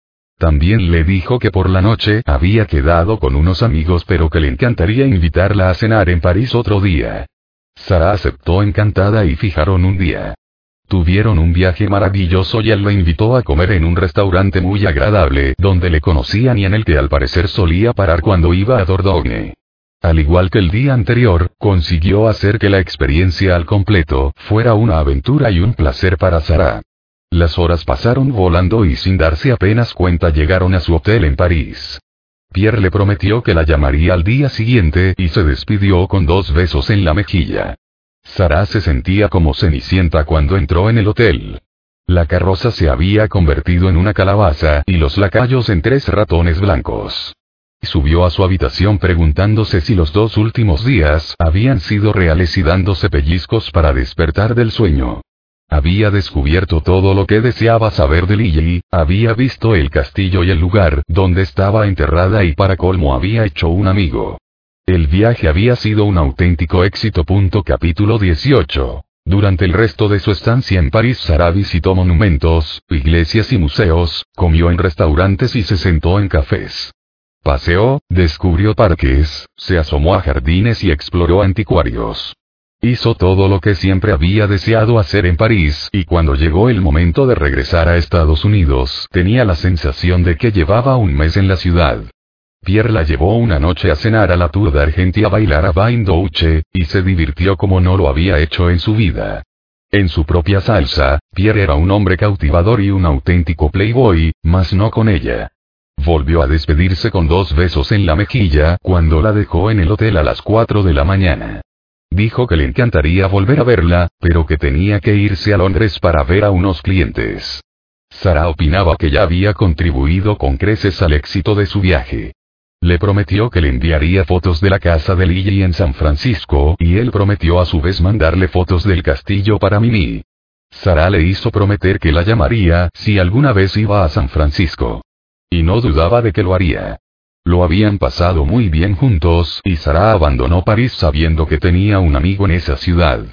También le dijo que por la noche había quedado con unos amigos pero que le encantaría invitarla a cenar en París otro día. Sara aceptó encantada y fijaron un día. Tuvieron un viaje maravilloso y él la invitó a comer en un restaurante muy agradable donde le conocían y en el que al parecer solía parar cuando iba a Dordogne. Al igual que el día anterior, consiguió hacer que la experiencia al completo fuera una aventura y un placer para Sara. Las horas pasaron volando y sin darse apenas cuenta llegaron a su hotel en París. Pierre le prometió que la llamaría al día siguiente y se despidió con dos besos en la mejilla. Sara se sentía como cenicienta cuando entró en el hotel. La carroza se había convertido en una calabaza y los lacayos en tres ratones blancos. Subió a su habitación preguntándose si los dos últimos días habían sido reales y dándose pellizcos para despertar del sueño. Había descubierto todo lo que deseaba saber de Lily, había visto el castillo y el lugar donde estaba enterrada y para colmo había hecho un amigo. El viaje había sido un auténtico éxito. Capítulo 18. Durante el resto de su estancia en París, Sara visitó monumentos, iglesias y museos, comió en restaurantes y se sentó en cafés. Paseó, descubrió parques, se asomó a jardines y exploró anticuarios. Hizo todo lo que siempre había deseado hacer en París, y cuando llegó el momento de regresar a Estados Unidos, tenía la sensación de que llevaba un mes en la ciudad. Pierre la llevó una noche a cenar a la Tour d'Argentia a bailar a Bain Douche, y se divirtió como no lo había hecho en su vida. En su propia salsa, Pierre era un hombre cautivador y un auténtico playboy, mas no con ella. Volvió a despedirse con dos besos en la mejilla cuando la dejó en el hotel a las 4 de la mañana. Dijo que le encantaría volver a verla, pero que tenía que irse a Londres para ver a unos clientes. Sara opinaba que ya había contribuido con creces al éxito de su viaje. Le prometió que le enviaría fotos de la casa de Lily en San Francisco, y él prometió a su vez mandarle fotos del castillo para Mimi. Sara le hizo prometer que la llamaría si alguna vez iba a San Francisco. Y no dudaba de que lo haría. Lo habían pasado muy bien juntos, y Sara abandonó París sabiendo que tenía un amigo en esa ciudad.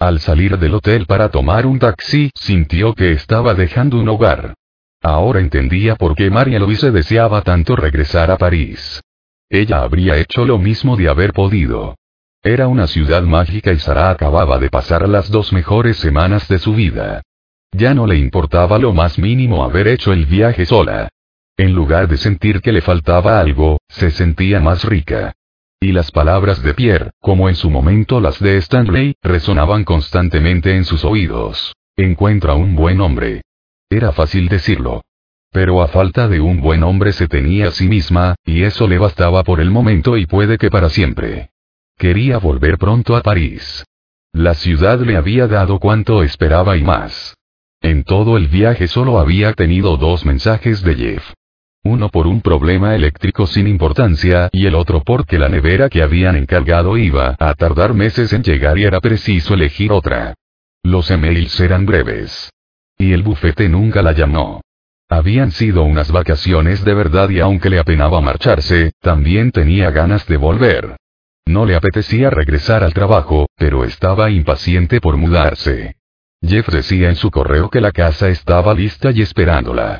Al salir del hotel para tomar un taxi, sintió que estaba dejando un hogar. Ahora entendía por qué María Louise deseaba tanto regresar a París. Ella habría hecho lo mismo de haber podido. Era una ciudad mágica y Sara acababa de pasar las dos mejores semanas de su vida. Ya no le importaba lo más mínimo haber hecho el viaje sola. En lugar de sentir que le faltaba algo, se sentía más rica. Y las palabras de Pierre, como en su momento las de Stanley, resonaban constantemente en sus oídos. Encuentra un buen hombre. Era fácil decirlo. Pero a falta de un buen hombre se tenía a sí misma, y eso le bastaba por el momento y puede que para siempre. Quería volver pronto a París. La ciudad le había dado cuanto esperaba y más. En todo el viaje solo había tenido dos mensajes de Jeff. Uno por un problema eléctrico sin importancia y el otro porque la nevera que habían encargado iba a tardar meses en llegar y era preciso elegir otra. Los emails eran breves. Y el bufete nunca la llamó. Habían sido unas vacaciones de verdad y aunque le apenaba marcharse, también tenía ganas de volver. No le apetecía regresar al trabajo, pero estaba impaciente por mudarse. Jeff decía en su correo que la casa estaba lista y esperándola.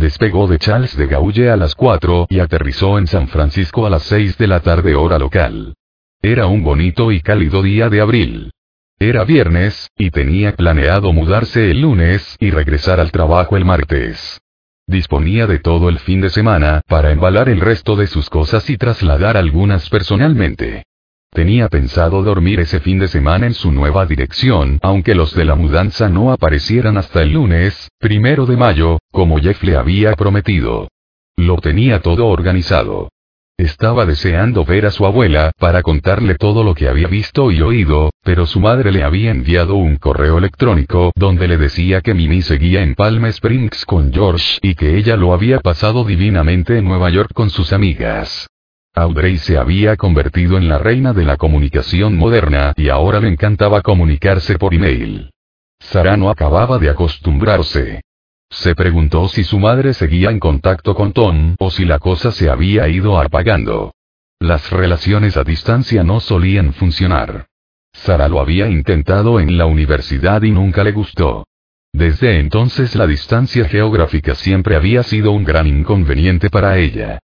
Despegó de Charles de Gaulle a las 4 y aterrizó en San Francisco a las 6 de la tarde hora local. Era un bonito y cálido día de abril. Era viernes, y tenía planeado mudarse el lunes y regresar al trabajo el martes. Disponía de todo el fin de semana para embalar el resto de sus cosas y trasladar algunas personalmente. Tenía pensado dormir ese fin de semana en su nueva dirección, aunque los de la mudanza no aparecieran hasta el lunes, primero de mayo, como Jeff le había prometido. Lo tenía todo organizado. Estaba deseando ver a su abuela, para contarle todo lo que había visto y oído, pero su madre le había enviado un correo electrónico donde le decía que Mimi seguía en Palm Springs con George y que ella lo había pasado divinamente en Nueva York con sus amigas. Audrey se había convertido en la reina de la comunicación moderna y ahora le encantaba comunicarse por email. Sara no acababa de acostumbrarse. Se preguntó si su madre seguía en contacto con Tom o si la cosa se había ido apagando. Las relaciones a distancia no solían funcionar. Sara lo había intentado en la universidad y nunca le gustó. Desde entonces la distancia geográfica siempre había sido un gran inconveniente para ella.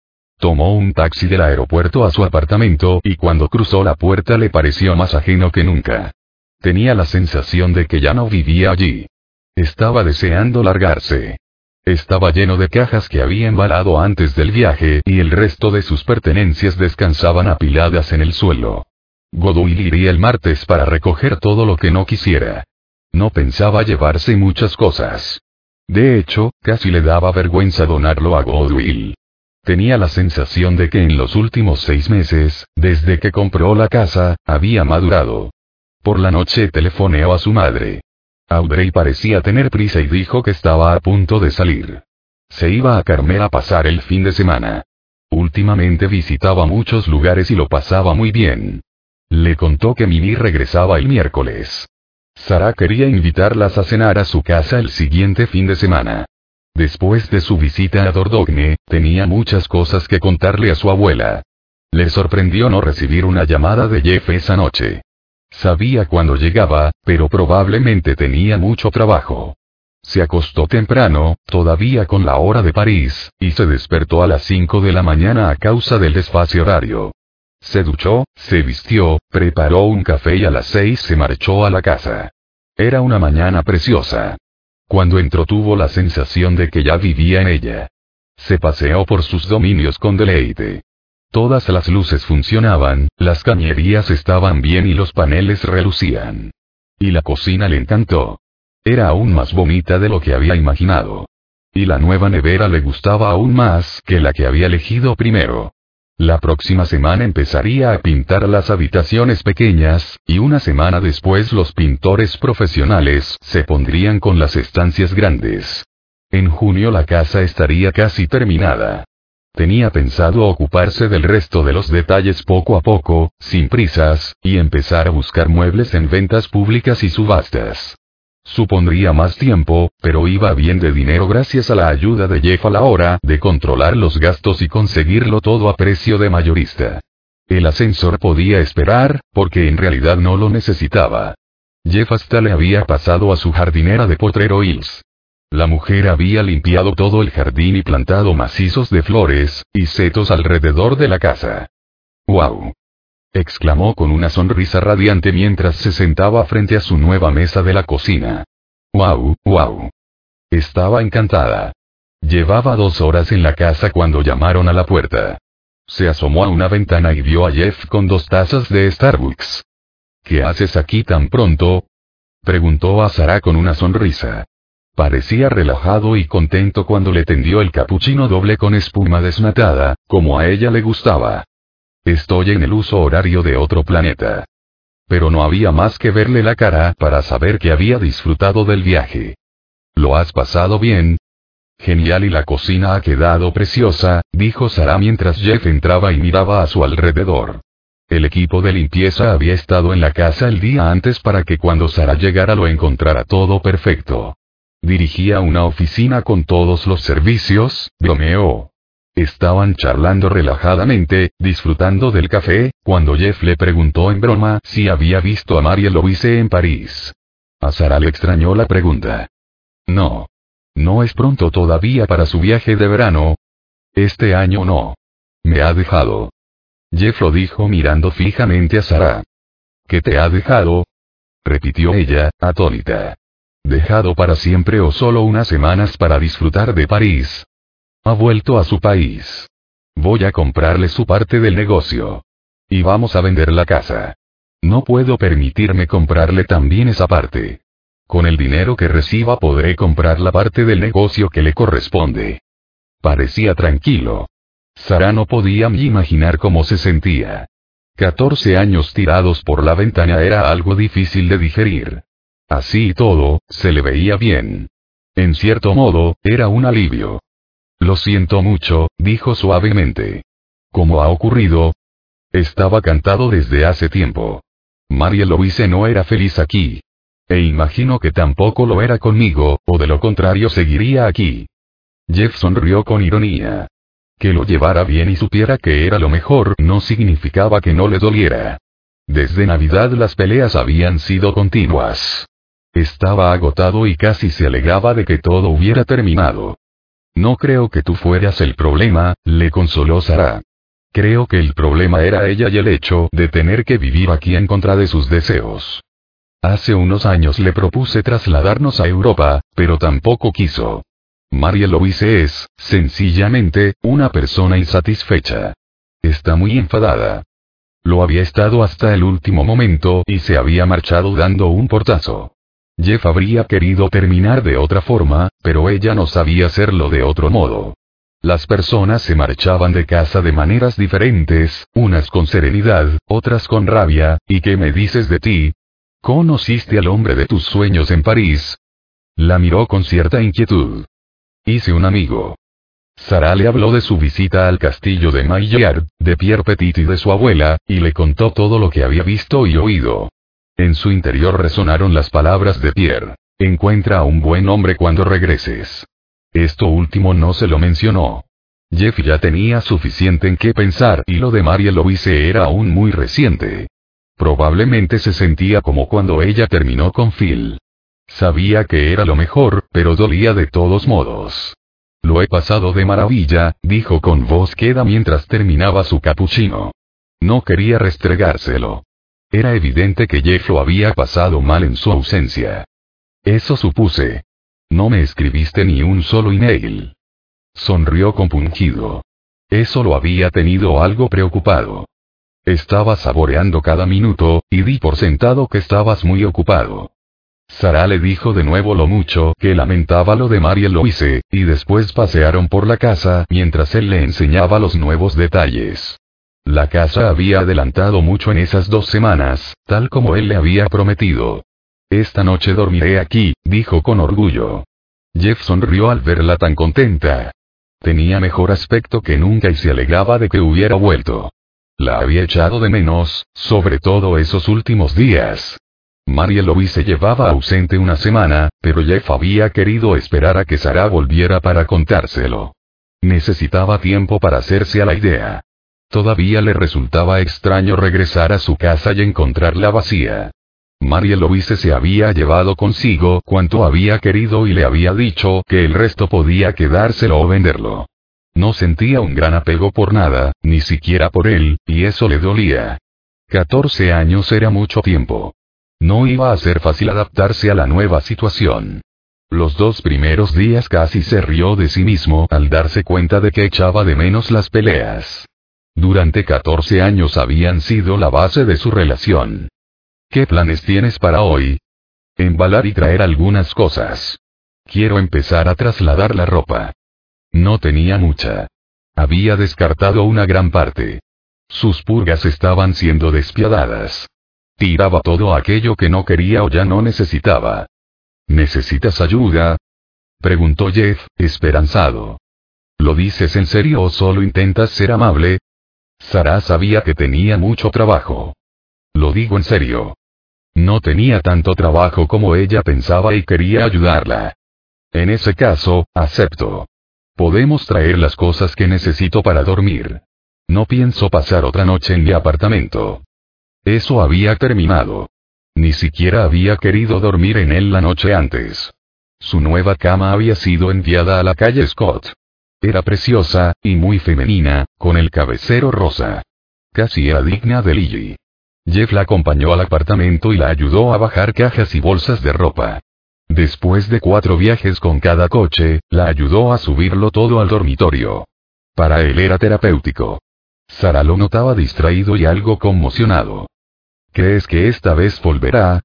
Tomó un taxi del aeropuerto a su apartamento y cuando cruzó la puerta le pareció más ajeno que nunca. Tenía la sensación de que ya no vivía allí. Estaba deseando largarse. Estaba lleno de cajas que había embalado antes del viaje y el resto de sus pertenencias descansaban apiladas en el suelo. Godoy iría el martes para recoger todo lo que no quisiera. No pensaba llevarse muchas cosas. De hecho, casi le daba vergüenza donarlo a Godwill. Tenía la sensación de que en los últimos seis meses, desde que compró la casa, había madurado. Por la noche telefoneó a su madre. Audrey parecía tener prisa y dijo que estaba a punto de salir. Se iba a Carmel a pasar el fin de semana. Últimamente visitaba muchos lugares y lo pasaba muy bien. Le contó que Mimi regresaba el miércoles. Sara quería invitarlas a cenar a su casa el siguiente fin de semana. Después de su visita a Dordogne, tenía muchas cosas que contarle a su abuela. Le sorprendió no recibir una llamada de Jeff esa noche. Sabía cuándo llegaba, pero probablemente tenía mucho trabajo. Se acostó temprano, todavía con la hora de París, y se despertó a las 5 de la mañana a causa del desfase horario. Se duchó, se vistió, preparó un café y a las seis se marchó a la casa. Era una mañana preciosa. Cuando entró tuvo la sensación de que ya vivía en ella. Se paseó por sus dominios con deleite. Todas las luces funcionaban, las cañerías estaban bien y los paneles relucían. Y la cocina le encantó. Era aún más bonita de lo que había imaginado. Y la nueva nevera le gustaba aún más que la que había elegido primero. La próxima semana empezaría a pintar las habitaciones pequeñas, y una semana después los pintores profesionales se pondrían con las estancias grandes. En junio la casa estaría casi terminada. Tenía pensado ocuparse del resto de los detalles poco a poco, sin prisas, y empezar a buscar muebles en ventas públicas y subastas. Supondría más tiempo, pero iba bien de dinero gracias a la ayuda de Jeff a la hora de controlar los gastos y conseguirlo todo a precio de mayorista. El ascensor podía esperar, porque en realidad no lo necesitaba. Jeff hasta le había pasado a su jardinera de Potrero Hills. La mujer había limpiado todo el jardín y plantado macizos de flores y setos alrededor de la casa. ¡Wow! Exclamó con una sonrisa radiante mientras se sentaba frente a su nueva mesa de la cocina. ¡Wow, wow! Estaba encantada. Llevaba dos horas en la casa cuando llamaron a la puerta. Se asomó a una ventana y vio a Jeff con dos tazas de Starbucks. ¿Qué haces aquí tan pronto? preguntó a Sara con una sonrisa. Parecía relajado y contento cuando le tendió el capuchino doble con espuma desnatada, como a ella le gustaba. Estoy en el uso horario de otro planeta. Pero no había más que verle la cara para saber que había disfrutado del viaje. ¿Lo has pasado bien? Genial y la cocina ha quedado preciosa, dijo Sara mientras Jeff entraba y miraba a su alrededor. El equipo de limpieza había estado en la casa el día antes para que cuando Sara llegara lo encontrara todo perfecto. Dirigía una oficina con todos los servicios, bromeó. Estaban charlando relajadamente, disfrutando del café, cuando Jeff le preguntó en broma si había visto a Marie Louise en París. A Sara le extrañó la pregunta. No. No es pronto todavía para su viaje de verano. Este año no. Me ha dejado. Jeff lo dijo mirando fijamente a Sara. ¿Qué te ha dejado? repitió ella, atónita. ¿Dejado para siempre o solo unas semanas para disfrutar de París? Ha vuelto a su país. Voy a comprarle su parte del negocio. Y vamos a vender la casa. No puedo permitirme comprarle también esa parte. Con el dinero que reciba podré comprar la parte del negocio que le corresponde. Parecía tranquilo. Sara no podía imaginar cómo se sentía. 14 años tirados por la ventana era algo difícil de digerir. Así y todo, se le veía bien. En cierto modo, era un alivio. Lo siento mucho, dijo suavemente. ¿Cómo ha ocurrido? Estaba cantado desde hace tiempo. María Louise no era feliz aquí. E imagino que tampoco lo era conmigo, o de lo contrario seguiría aquí. Jeff sonrió con ironía. Que lo llevara bien y supiera que era lo mejor no significaba que no le doliera. Desde Navidad las peleas habían sido continuas. Estaba agotado y casi se alegaba de que todo hubiera terminado. No creo que tú fueras el problema, le consoló Sara. Creo que el problema era ella y el hecho de tener que vivir aquí en contra de sus deseos. Hace unos años le propuse trasladarnos a Europa, pero tampoco quiso. María Louise es, sencillamente, una persona insatisfecha. Está muy enfadada. Lo había estado hasta el último momento y se había marchado dando un portazo. Jeff habría querido terminar de otra forma, pero ella no sabía hacerlo de otro modo. Las personas se marchaban de casa de maneras diferentes, unas con serenidad, otras con rabia, ¿y qué me dices de ti? ¿Conociste al hombre de tus sueños en París? La miró con cierta inquietud. Hice un amigo. Sara le habló de su visita al castillo de Maillard, de Pierre Petit y de su abuela, y le contó todo lo que había visto y oído. En su interior resonaron las palabras de Pierre. Encuentra a un buen hombre cuando regreses. Esto último no se lo mencionó. Jeff ya tenía suficiente en qué pensar y lo de María Louise era aún muy reciente. Probablemente se sentía como cuando ella terminó con Phil. Sabía que era lo mejor, pero dolía de todos modos. Lo he pasado de maravilla, dijo con voz queda mientras terminaba su capuchino. No quería restregárselo. Era evidente que Jeff lo había pasado mal en su ausencia. Eso supuse. No me escribiste ni un solo email. Sonrió compungido. Eso lo había tenido algo preocupado. Estaba saboreando cada minuto, y di por sentado que estabas muy ocupado. Sara le dijo de nuevo lo mucho que lamentaba lo de María Louise, y después pasearon por la casa mientras él le enseñaba los nuevos detalles. La casa había adelantado mucho en esas dos semanas, tal como él le había prometido. Esta noche dormiré aquí, dijo con orgullo. Jeff sonrió al verla tan contenta. Tenía mejor aspecto que nunca y se alegraba de que hubiera vuelto. La había echado de menos, sobre todo esos últimos días. María Louise llevaba ausente una semana, pero Jeff había querido esperar a que Sara volviera para contárselo. Necesitaba tiempo para hacerse a la idea. Todavía le resultaba extraño regresar a su casa y encontrarla vacía. María Louise se había llevado consigo cuanto había querido y le había dicho que el resto podía quedárselo o venderlo. No sentía un gran apego por nada, ni siquiera por él, y eso le dolía. 14 años era mucho tiempo. No iba a ser fácil adaptarse a la nueva situación. Los dos primeros días casi se rió de sí mismo al darse cuenta de que echaba de menos las peleas. Durante 14 años habían sido la base de su relación. ¿Qué planes tienes para hoy? Embalar y traer algunas cosas. Quiero empezar a trasladar la ropa. No tenía mucha. Había descartado una gran parte. Sus purgas estaban siendo despiadadas. Tiraba todo aquello que no quería o ya no necesitaba. ¿Necesitas ayuda? Preguntó Jeff, esperanzado. ¿Lo dices en serio o solo intentas ser amable? Sara sabía que tenía mucho trabajo. Lo digo en serio. No tenía tanto trabajo como ella pensaba y quería ayudarla. En ese caso, acepto. Podemos traer las cosas que necesito para dormir. No pienso pasar otra noche en mi apartamento. Eso había terminado. Ni siquiera había querido dormir en él la noche antes. Su nueva cama había sido enviada a la calle Scott. Era preciosa, y muy femenina, con el cabecero rosa. Casi era digna de Lily. Jeff la acompañó al apartamento y la ayudó a bajar cajas y bolsas de ropa. Después de cuatro viajes con cada coche, la ayudó a subirlo todo al dormitorio. Para él era terapéutico. Sara lo notaba distraído y algo conmocionado. ¿Crees que esta vez volverá?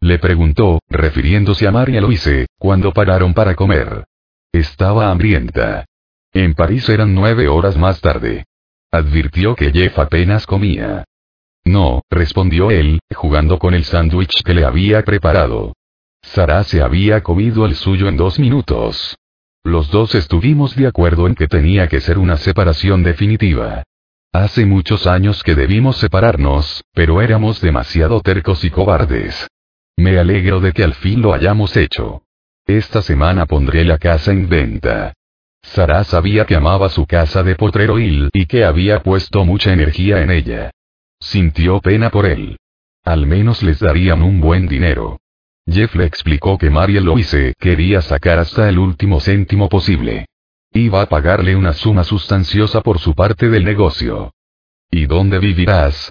Le preguntó, refiriéndose a María Luise, cuando pararon para comer. Estaba hambrienta. En París eran nueve horas más tarde. Advirtió que Jeff apenas comía. No, respondió él, jugando con el sándwich que le había preparado. Sara se había comido el suyo en dos minutos. Los dos estuvimos de acuerdo en que tenía que ser una separación definitiva. Hace muchos años que debimos separarnos, pero éramos demasiado tercos y cobardes. Me alegro de que al fin lo hayamos hecho. Esta semana pondré la casa en venta. Sara sabía que amaba su casa de Potrero Hill y que había puesto mucha energía en ella. Sintió pena por él. Al menos les darían un buen dinero. Jeff le explicó que María Louise quería sacar hasta el último céntimo posible. Iba a pagarle una suma sustanciosa por su parte del negocio. ¿Y dónde vivirás?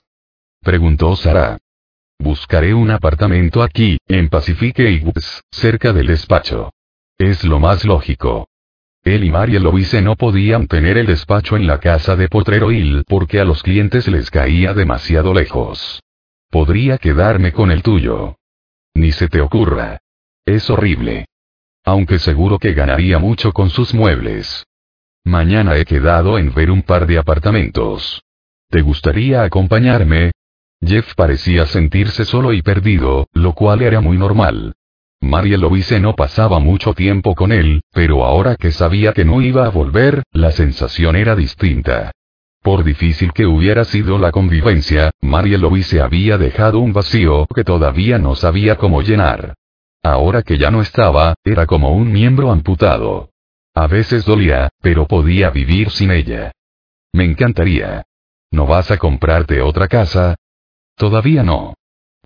preguntó Sara. Buscaré un apartamento aquí, en Pacifique y Woods, cerca del despacho. Es lo más lógico. Él y María Louise no podían tener el despacho en la casa de Potrero Hill porque a los clientes les caía demasiado lejos. Podría quedarme con el tuyo. Ni se te ocurra. Es horrible. Aunque seguro que ganaría mucho con sus muebles. Mañana he quedado en ver un par de apartamentos. ¿Te gustaría acompañarme? Jeff parecía sentirse solo y perdido, lo cual era muy normal. María Louise no pasaba mucho tiempo con él, pero ahora que sabía que no iba a volver, la sensación era distinta. Por difícil que hubiera sido la convivencia, María Louise había dejado un vacío que todavía no sabía cómo llenar. Ahora que ya no estaba, era como un miembro amputado. A veces dolía, pero podía vivir sin ella. Me encantaría. ¿No vas a comprarte otra casa? Todavía no.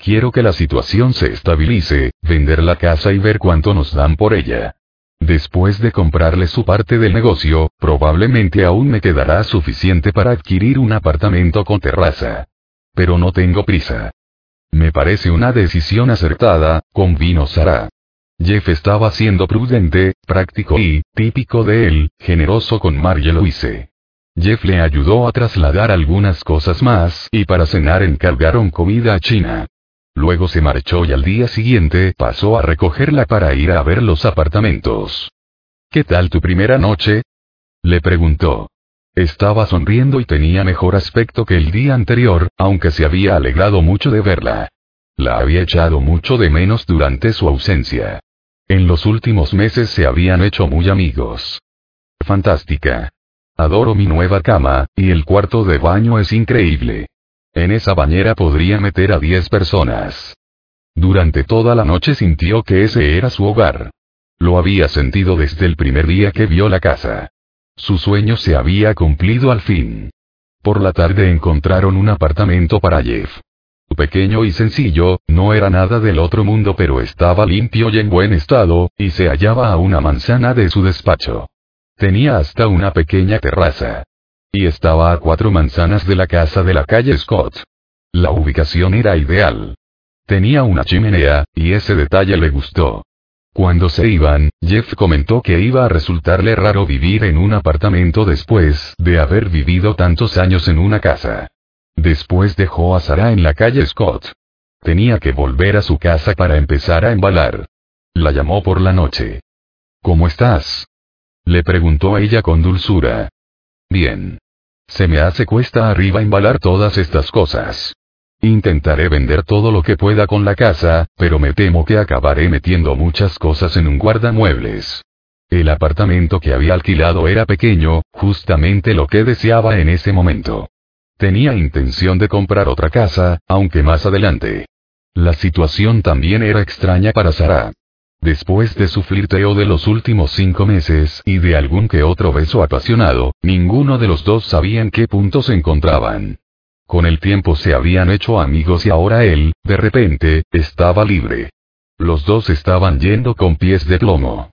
Quiero que la situación se estabilice, vender la casa y ver cuánto nos dan por ella. Después de comprarle su parte del negocio, probablemente aún me quedará suficiente para adquirir un apartamento con terraza. Pero no tengo prisa. Me parece una decisión acertada, convino Sara. Jeff estaba siendo prudente, práctico y, típico de él, generoso con Marie Louise. Jeff le ayudó a trasladar algunas cosas más y para cenar encargaron comida a China. Luego se marchó y al día siguiente pasó a recogerla para ir a ver los apartamentos. ¿Qué tal tu primera noche? Le preguntó. Estaba sonriendo y tenía mejor aspecto que el día anterior, aunque se había alegrado mucho de verla. La había echado mucho de menos durante su ausencia. En los últimos meses se habían hecho muy amigos. Fantástica. Adoro mi nueva cama, y el cuarto de baño es increíble. En esa bañera podría meter a 10 personas. Durante toda la noche sintió que ese era su hogar. Lo había sentido desde el primer día que vio la casa. Su sueño se había cumplido al fin. Por la tarde encontraron un apartamento para Jeff. Pequeño y sencillo, no era nada del otro mundo pero estaba limpio y en buen estado, y se hallaba a una manzana de su despacho. Tenía hasta una pequeña terraza. Y estaba a cuatro manzanas de la casa de la calle Scott. La ubicación era ideal. Tenía una chimenea, y ese detalle le gustó. Cuando se iban, Jeff comentó que iba a resultarle raro vivir en un apartamento después de haber vivido tantos años en una casa. Después dejó a Sara en la calle Scott. Tenía que volver a su casa para empezar a embalar. La llamó por la noche. ¿Cómo estás? Le preguntó a ella con dulzura. Bien. Se me hace cuesta arriba embalar todas estas cosas. Intentaré vender todo lo que pueda con la casa, pero me temo que acabaré metiendo muchas cosas en un guardamuebles. El apartamento que había alquilado era pequeño, justamente lo que deseaba en ese momento. Tenía intención de comprar otra casa, aunque más adelante. La situación también era extraña para Sara. Después de su flirteo de los últimos cinco meses y de algún que otro beso apasionado, ninguno de los dos sabía en qué punto se encontraban. Con el tiempo se habían hecho amigos y ahora él, de repente, estaba libre. Los dos estaban yendo con pies de plomo.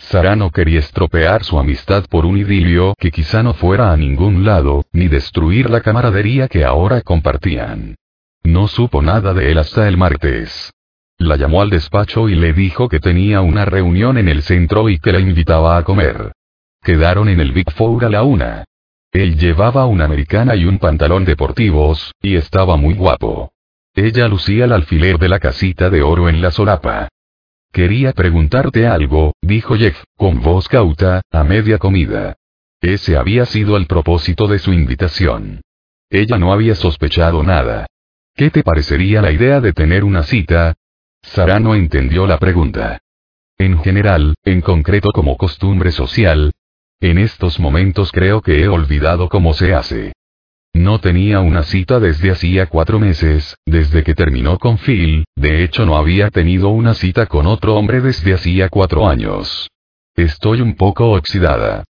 Sara no quería estropear su amistad por un idilio que quizá no fuera a ningún lado, ni destruir la camaradería que ahora compartían. No supo nada de él hasta el martes. La llamó al despacho y le dijo que tenía una reunión en el centro y que la invitaba a comer. Quedaron en el Big Four a la una. Él llevaba una americana y un pantalón deportivos, y estaba muy guapo. Ella lucía el alfiler de la casita de oro en la solapa. Quería preguntarte algo, dijo Jeff, con voz cauta, a media comida. Ese había sido el propósito de su invitación. Ella no había sospechado nada. ¿Qué te parecería la idea de tener una cita, Sara no entendió la pregunta. En general, en concreto como costumbre social. En estos momentos creo que he olvidado cómo se hace. No tenía una cita desde hacía cuatro meses, desde que terminó con Phil, de hecho no había tenido una cita con otro hombre desde hacía cuatro años. Estoy un poco oxidada.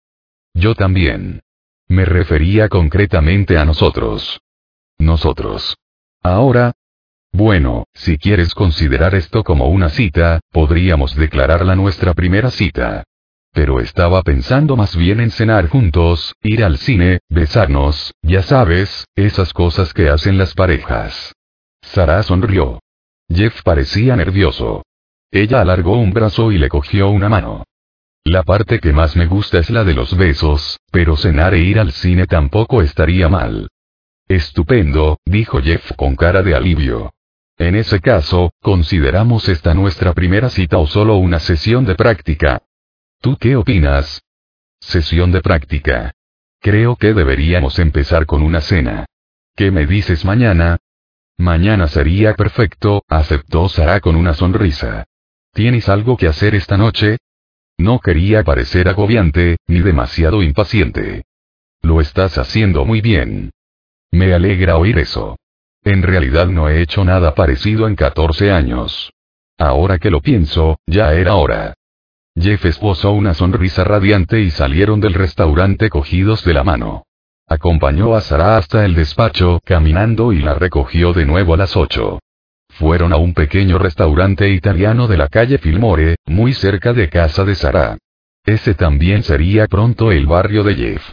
Yo también. Me refería concretamente a nosotros. Nosotros. Ahora, bueno, si quieres considerar esto como una cita, podríamos declararla nuestra primera cita. Pero estaba pensando más bien en cenar juntos, ir al cine, besarnos, ya sabes, esas cosas que hacen las parejas. Sara sonrió. Jeff parecía nervioso. Ella alargó un brazo y le cogió una mano. La parte que más me gusta es la de los besos, pero cenar e ir al cine tampoco estaría mal. Estupendo, dijo Jeff con cara de alivio. En ese caso, ¿consideramos esta nuestra primera cita o solo una sesión de práctica? ¿Tú qué opinas? Sesión de práctica. Creo que deberíamos empezar con una cena. ¿Qué me dices mañana? Mañana sería perfecto, aceptó Sara con una sonrisa. ¿Tienes algo que hacer esta noche? No quería parecer agobiante, ni demasiado impaciente. Lo estás haciendo muy bien. Me alegra oír eso. En realidad no he hecho nada parecido en 14 años. Ahora que lo pienso, ya era hora. Jeff esbozó una sonrisa radiante y salieron del restaurante cogidos de la mano. Acompañó a Sara hasta el despacho, caminando y la recogió de nuevo a las 8. Fueron a un pequeño restaurante italiano de la calle Filmore, muy cerca de casa de Sara. Ese también sería pronto el barrio de Jeff.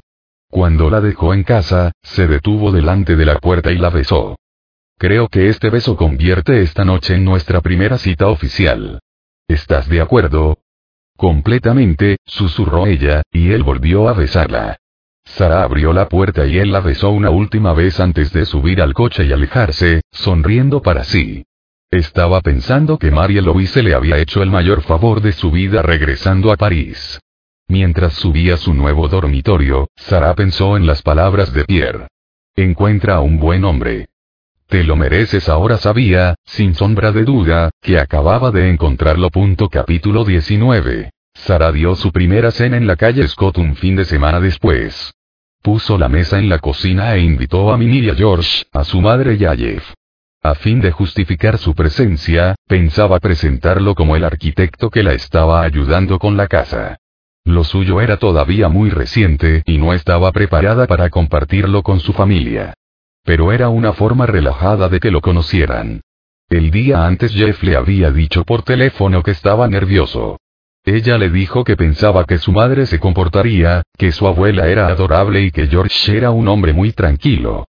Cuando la dejó en casa, se detuvo delante de la puerta y la besó. Creo que este beso convierte esta noche en nuestra primera cita oficial. ¿Estás de acuerdo? Completamente, susurró ella, y él volvió a besarla. Sara abrió la puerta y él la besó una última vez antes de subir al coche y alejarse, sonriendo para sí. Estaba pensando que María Louise le había hecho el mayor favor de su vida regresando a París. Mientras subía a su nuevo dormitorio, Sara pensó en las palabras de Pierre. Encuentra a un buen hombre. Te lo mereces ahora sabía, sin sombra de duda, que acababa de encontrarlo. Capítulo 19. Sara dio su primera cena en la calle Scott un fin de semana después. Puso la mesa en la cocina e invitó a Minnie y a George, a su madre y a Jeff. A fin de justificar su presencia, pensaba presentarlo como el arquitecto que la estaba ayudando con la casa. Lo suyo era todavía muy reciente y no estaba preparada para compartirlo con su familia. Pero era una forma relajada de que lo conocieran. El día antes Jeff le había dicho por teléfono que estaba nervioso. Ella le dijo que pensaba que su madre se comportaría, que su abuela era adorable y que George era un hombre muy tranquilo.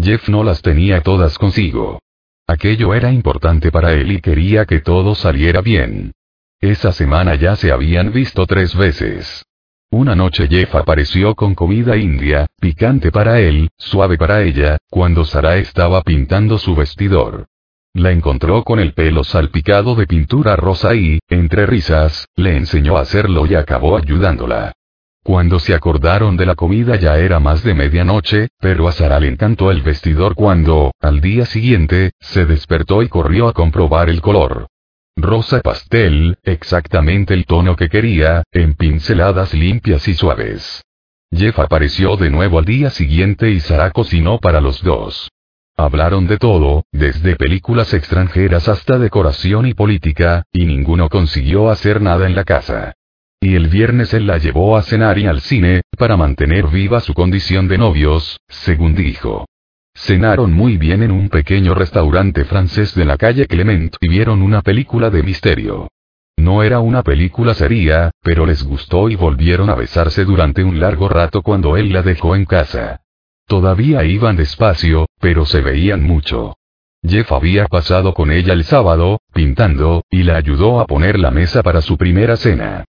Jeff no las tenía todas consigo. Aquello era importante para él y quería que todo saliera bien. Esa semana ya se habían visto tres veces. Una noche Jeff apareció con comida india, picante para él, suave para ella, cuando Sara estaba pintando su vestidor. La encontró con el pelo salpicado de pintura rosa y, entre risas, le enseñó a hacerlo y acabó ayudándola. Cuando se acordaron de la comida ya era más de medianoche, pero a Sara le encantó el vestidor cuando, al día siguiente, se despertó y corrió a comprobar el color. Rosa pastel, exactamente el tono que quería, en pinceladas limpias y suaves. Jeff apareció de nuevo al día siguiente y Sara cocinó para los dos. Hablaron de todo, desde películas extranjeras hasta decoración y política, y ninguno consiguió hacer nada en la casa. Y el viernes él la llevó a cenar y al cine, para mantener viva su condición de novios, según dijo. Cenaron muy bien en un pequeño restaurante francés de la calle Clement y vieron una película de misterio. No era una película seria, pero les gustó y volvieron a besarse durante un largo rato cuando él la dejó en casa. Todavía iban despacio, pero se veían mucho. Jeff había pasado con ella el sábado, pintando, y la ayudó a poner la mesa para su primera cena.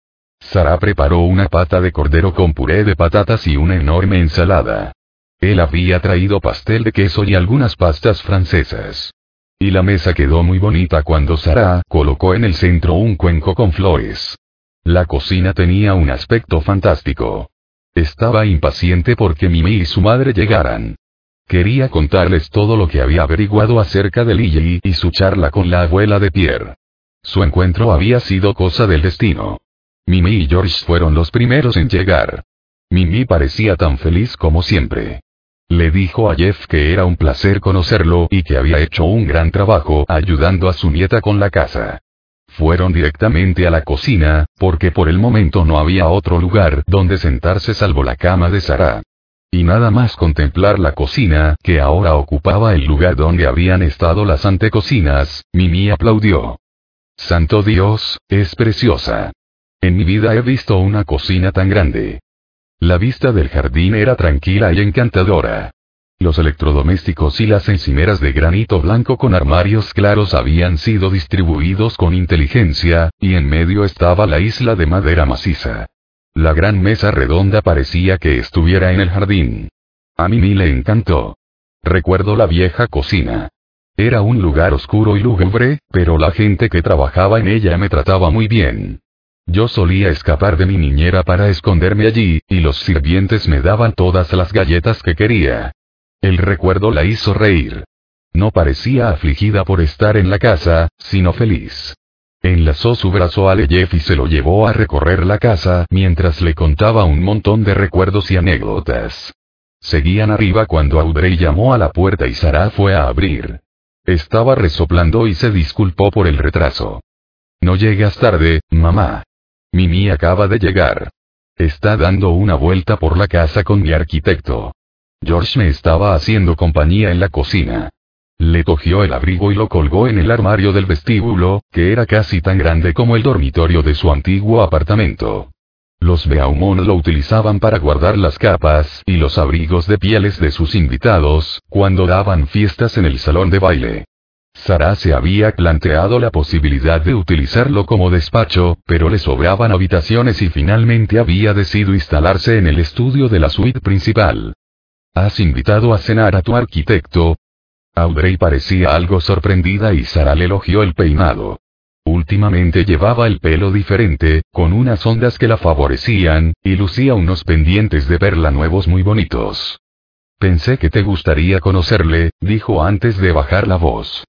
Sara preparó una pata de cordero con puré de patatas y una enorme ensalada. Él había traído pastel de queso y algunas pastas francesas. Y la mesa quedó muy bonita cuando Sara colocó en el centro un cuenco con flores. La cocina tenía un aspecto fantástico. Estaba impaciente porque Mimi y su madre llegaran. Quería contarles todo lo que había averiguado acerca de Lily y su charla con la abuela de Pierre. Su encuentro había sido cosa del destino. Mimi y George fueron los primeros en llegar. Mimi parecía tan feliz como siempre. Le dijo a Jeff que era un placer conocerlo y que había hecho un gran trabajo ayudando a su nieta con la casa. Fueron directamente a la cocina, porque por el momento no había otro lugar donde sentarse salvo la cama de Sara. Y nada más contemplar la cocina, que ahora ocupaba el lugar donde habían estado las antecocinas, Mimi aplaudió. Santo Dios, es preciosa. En mi vida he visto una cocina tan grande. La vista del jardín era tranquila y encantadora. Los electrodomésticos y las encimeras de granito blanco con armarios claros habían sido distribuidos con inteligencia, y en medio estaba la isla de madera maciza. La gran mesa redonda parecía que estuviera en el jardín. A Mimi le encantó. Recuerdo la vieja cocina. Era un lugar oscuro y lúgubre, pero la gente que trabajaba en ella me trataba muy bien. Yo solía escapar de mi niñera para esconderme allí, y los sirvientes me daban todas las galletas que quería. El recuerdo la hizo reír. No parecía afligida por estar en la casa, sino feliz. Enlazó su brazo a Jeff y se lo llevó a recorrer la casa mientras le contaba un montón de recuerdos y anécdotas. Seguían arriba cuando Audrey llamó a la puerta y Sara fue a abrir. Estaba resoplando y se disculpó por el retraso. No llegas tarde, mamá. Mimi acaba de llegar. Está dando una vuelta por la casa con mi arquitecto. George me estaba haciendo compañía en la cocina. Le cogió el abrigo y lo colgó en el armario del vestíbulo, que era casi tan grande como el dormitorio de su antiguo apartamento. Los Beaumont lo utilizaban para guardar las capas y los abrigos de pieles de sus invitados, cuando daban fiestas en el salón de baile. Sara se había planteado la posibilidad de utilizarlo como despacho, pero le sobraban habitaciones y finalmente había decidido instalarse en el estudio de la suite principal. ¿Has invitado a cenar a tu arquitecto? Audrey parecía algo sorprendida y Sara le elogió el peinado. Últimamente llevaba el pelo diferente, con unas ondas que la favorecían, y lucía unos pendientes de perla nuevos muy bonitos. Pensé que te gustaría conocerle, dijo antes de bajar la voz.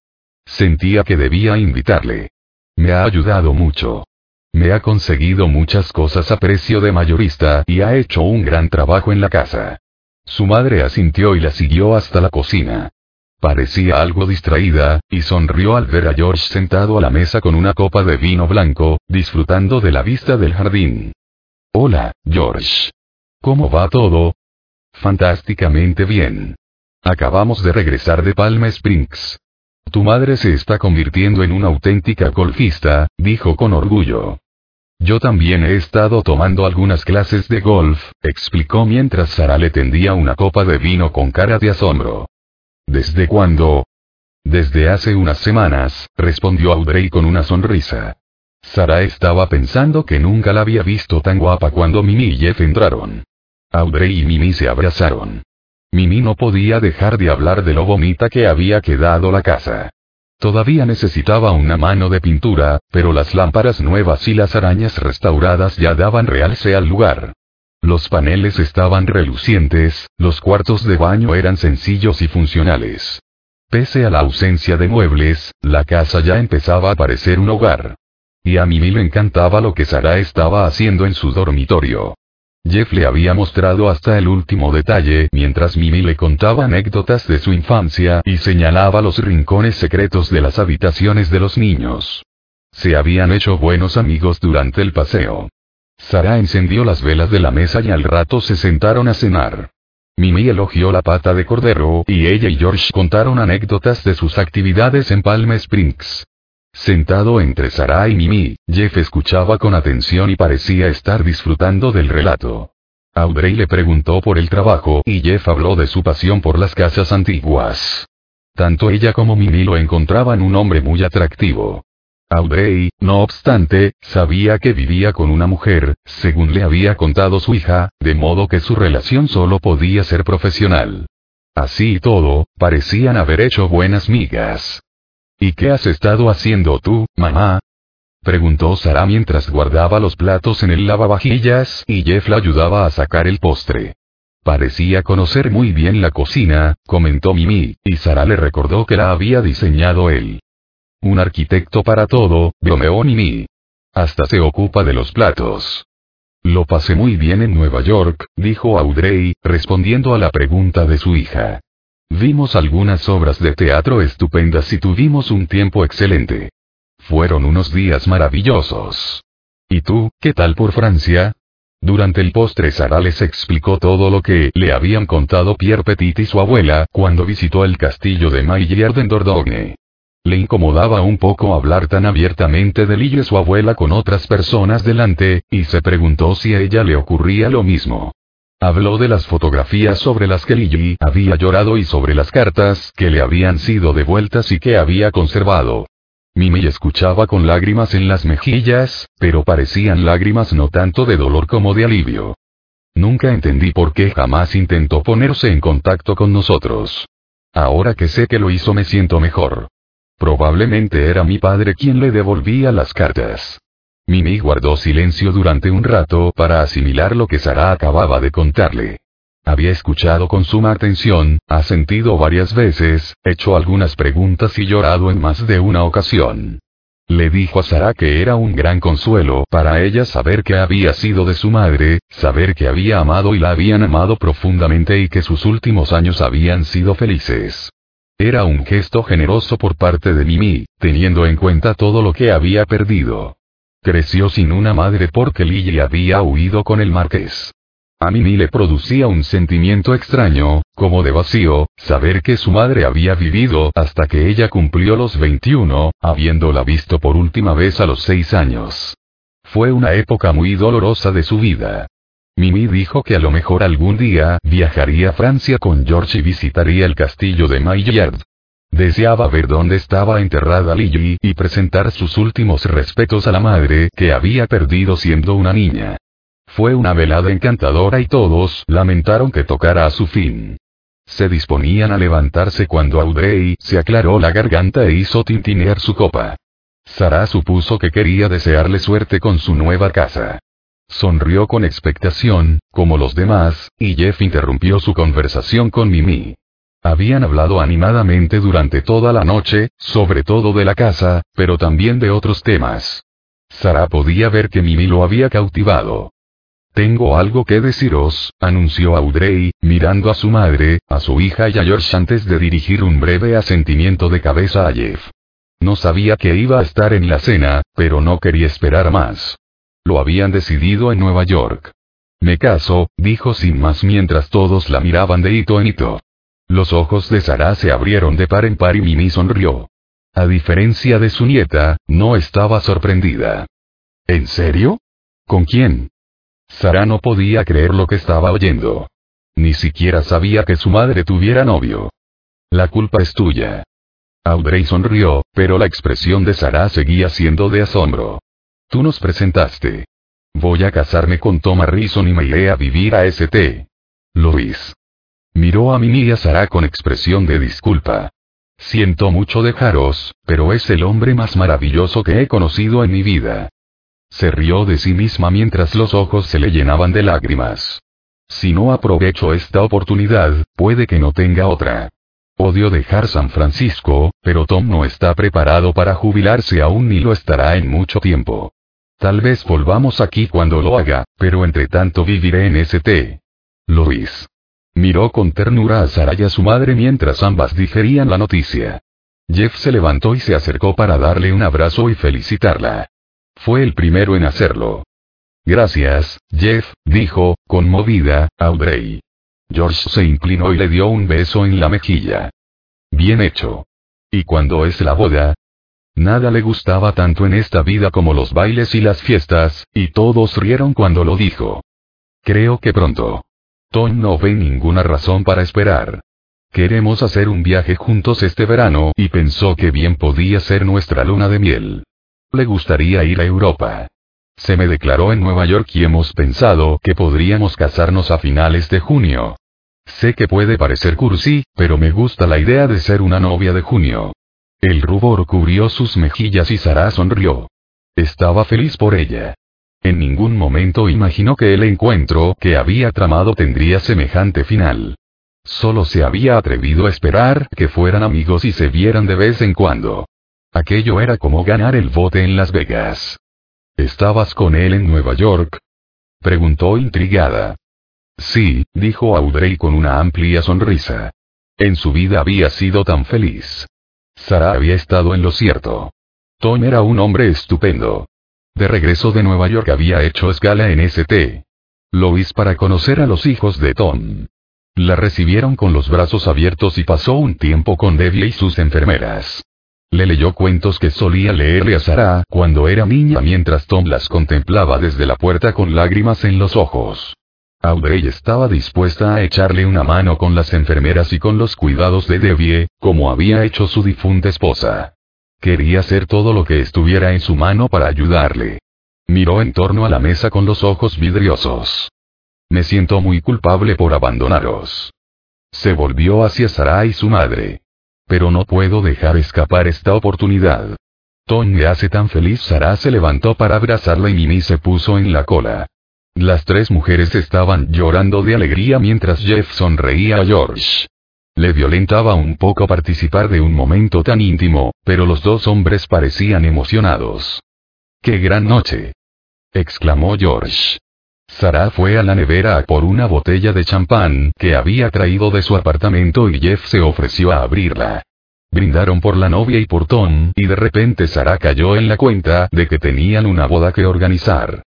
Sentía que debía invitarle. Me ha ayudado mucho. Me ha conseguido muchas cosas a precio de mayorista y ha hecho un gran trabajo en la casa. Su madre asintió y la siguió hasta la cocina. Parecía algo distraída, y sonrió al ver a George sentado a la mesa con una copa de vino blanco, disfrutando de la vista del jardín. Hola, George. ¿Cómo va todo? Fantásticamente bien. Acabamos de regresar de Palm Springs. Tu madre se está convirtiendo en una auténtica golfista, dijo con orgullo. Yo también he estado tomando algunas clases de golf, explicó mientras Sara le tendía una copa de vino con cara de asombro. ¿Desde cuándo? Desde hace unas semanas, respondió Audrey con una sonrisa. Sara estaba pensando que nunca la había visto tan guapa cuando Mimi y Jeff entraron. Audrey y Mimi se abrazaron. Mimi no podía dejar de hablar de lo bonita que había quedado la casa. Todavía necesitaba una mano de pintura, pero las lámparas nuevas y las arañas restauradas ya daban realce al lugar. Los paneles estaban relucientes, los cuartos de baño eran sencillos y funcionales. Pese a la ausencia de muebles, la casa ya empezaba a parecer un hogar. Y a Mimi le encantaba lo que Sara estaba haciendo en su dormitorio. Jeff le había mostrado hasta el último detalle mientras Mimi le contaba anécdotas de su infancia y señalaba los rincones secretos de las habitaciones de los niños. Se habían hecho buenos amigos durante el paseo. Sara encendió las velas de la mesa y al rato se sentaron a cenar. Mimi elogió la pata de cordero y ella y George contaron anécdotas de sus actividades en Palm Springs. Sentado entre Sara y Mimi, Jeff escuchaba con atención y parecía estar disfrutando del relato. Audrey le preguntó por el trabajo y Jeff habló de su pasión por las casas antiguas. Tanto ella como Mimi lo encontraban un hombre muy atractivo. Audrey, no obstante, sabía que vivía con una mujer, según le había contado su hija, de modo que su relación solo podía ser profesional. Así y todo, parecían haber hecho buenas migas. ¿Y qué has estado haciendo tú, mamá? preguntó Sara mientras guardaba los platos en el lavavajillas y Jeff la ayudaba a sacar el postre. Parecía conocer muy bien la cocina, comentó Mimi, y Sara le recordó que la había diseñado él. Un arquitecto para todo, bromeó Mimi. Hasta se ocupa de los platos. Lo pasé muy bien en Nueva York, dijo Audrey, respondiendo a la pregunta de su hija. Vimos algunas obras de teatro estupendas y tuvimos un tiempo excelente. Fueron unos días maravillosos. ¿Y tú, qué tal por Francia? Durante el postre Sara les explicó todo lo que le habían contado Pierre Petit y su abuela cuando visitó el castillo de Maillard en Dordogne. Le incomodaba un poco hablar tan abiertamente de Lille y su abuela con otras personas delante, y se preguntó si a ella le ocurría lo mismo. Habló de las fotografías sobre las que Lily había llorado y sobre las cartas que le habían sido devueltas y que había conservado. Mimi escuchaba con lágrimas en las mejillas, pero parecían lágrimas no tanto de dolor como de alivio. Nunca entendí por qué jamás intentó ponerse en contacto con nosotros. Ahora que sé que lo hizo me siento mejor. Probablemente era mi padre quien le devolvía las cartas. Mimi guardó silencio durante un rato para asimilar lo que Sara acababa de contarle. Había escuchado con suma atención, ha sentido varias veces, hecho algunas preguntas y llorado en más de una ocasión. Le dijo a Sara que era un gran consuelo para ella saber que había sido de su madre, saber que había amado y la habían amado profundamente y que sus últimos años habían sido felices. Era un gesto generoso por parte de Mimi, teniendo en cuenta todo lo que había perdido. Creció sin una madre porque Lily había huido con el marqués. A Mimi le producía un sentimiento extraño, como de vacío, saber que su madre había vivido hasta que ella cumplió los 21, habiéndola visto por última vez a los seis años. Fue una época muy dolorosa de su vida. Mimi dijo que a lo mejor algún día viajaría a Francia con George y visitaría el castillo de Maillard. Deseaba ver dónde estaba enterrada Lily y presentar sus últimos respetos a la madre que había perdido siendo una niña. Fue una velada encantadora y todos lamentaron que tocara a su fin. Se disponían a levantarse cuando Audrey se aclaró la garganta e hizo tintinear su copa. Sara supuso que quería desearle suerte con su nueva casa. Sonrió con expectación, como los demás, y Jeff interrumpió su conversación con Mimi. Habían hablado animadamente durante toda la noche, sobre todo de la casa, pero también de otros temas. Sara podía ver que Mimi lo había cautivado. Tengo algo que deciros, anunció Audrey, mirando a su madre, a su hija y a George antes de dirigir un breve asentimiento de cabeza a Jeff. No sabía que iba a estar en la cena, pero no quería esperar más. Lo habían decidido en Nueva York. Me caso, dijo sin más mientras todos la miraban de hito en hito. Los ojos de Sara se abrieron de par en par y Mimi sonrió. A diferencia de su nieta, no estaba sorprendida. ¿En serio? ¿Con quién? Sara no podía creer lo que estaba oyendo. Ni siquiera sabía que su madre tuviera novio. La culpa es tuya. Audrey sonrió, pero la expresión de Sara seguía siendo de asombro. Tú nos presentaste. Voy a casarme con Tom Harrison y me iré a vivir a St. Luis. Miró a Mimi y a Sara con expresión de disculpa. Siento mucho dejaros, pero es el hombre más maravilloso que he conocido en mi vida. Se rió de sí misma mientras los ojos se le llenaban de lágrimas. Si no aprovecho esta oportunidad, puede que no tenga otra. Odio dejar San Francisco, pero Tom no está preparado para jubilarse aún ni lo estará en mucho tiempo. Tal vez volvamos aquí cuando lo haga, pero entre tanto viviré en St. Luis. Miró con ternura a Sara y a su madre mientras ambas digerían la noticia. Jeff se levantó y se acercó para darle un abrazo y felicitarla. Fue el primero en hacerlo. Gracias, Jeff, dijo, conmovida, Audrey. George se inclinó y le dio un beso en la mejilla. Bien hecho. ¿Y cuando es la boda? Nada le gustaba tanto en esta vida como los bailes y las fiestas, y todos rieron cuando lo dijo. Creo que pronto. Tom no ve ninguna razón para esperar. Queremos hacer un viaje juntos este verano y pensó que bien podía ser nuestra luna de miel. Le gustaría ir a Europa. Se me declaró en Nueva York y hemos pensado que podríamos casarnos a finales de junio. Sé que puede parecer cursi, pero me gusta la idea de ser una novia de junio. El rubor cubrió sus mejillas y Sara sonrió. Estaba feliz por ella. En ningún momento imaginó que el encuentro que había tramado tendría semejante final. Solo se había atrevido a esperar que fueran amigos y se vieran de vez en cuando. Aquello era como ganar el bote en Las Vegas. ¿Estabas con él en Nueva York? Preguntó intrigada. Sí, dijo Audrey con una amplia sonrisa. En su vida había sido tan feliz. Sara había estado en lo cierto. Tom era un hombre estupendo. De regreso de Nueva York había hecho escala en St. Louis para conocer a los hijos de Tom. La recibieron con los brazos abiertos y pasó un tiempo con Debbie y sus enfermeras. Le leyó cuentos que solía leerle a Sara cuando era niña mientras Tom las contemplaba desde la puerta con lágrimas en los ojos. Audrey estaba dispuesta a echarle una mano con las enfermeras y con los cuidados de Debbie, como había hecho su difunta esposa. Quería hacer todo lo que estuviera en su mano para ayudarle. Miró en torno a la mesa con los ojos vidriosos. Me siento muy culpable por abandonaros. Se volvió hacia Sara y su madre. Pero no puedo dejar escapar esta oportunidad. Tom me hace tan feliz. Sara se levantó para abrazarla y Mimi se puso en la cola. Las tres mujeres estaban llorando de alegría mientras Jeff sonreía a George. Le violentaba un poco participar de un momento tan íntimo, pero los dos hombres parecían emocionados. ¡Qué gran noche! exclamó George. Sara fue a la nevera por una botella de champán que había traído de su apartamento y Jeff se ofreció a abrirla. Brindaron por la novia y por Tom, y de repente Sara cayó en la cuenta de que tenían una boda que organizar.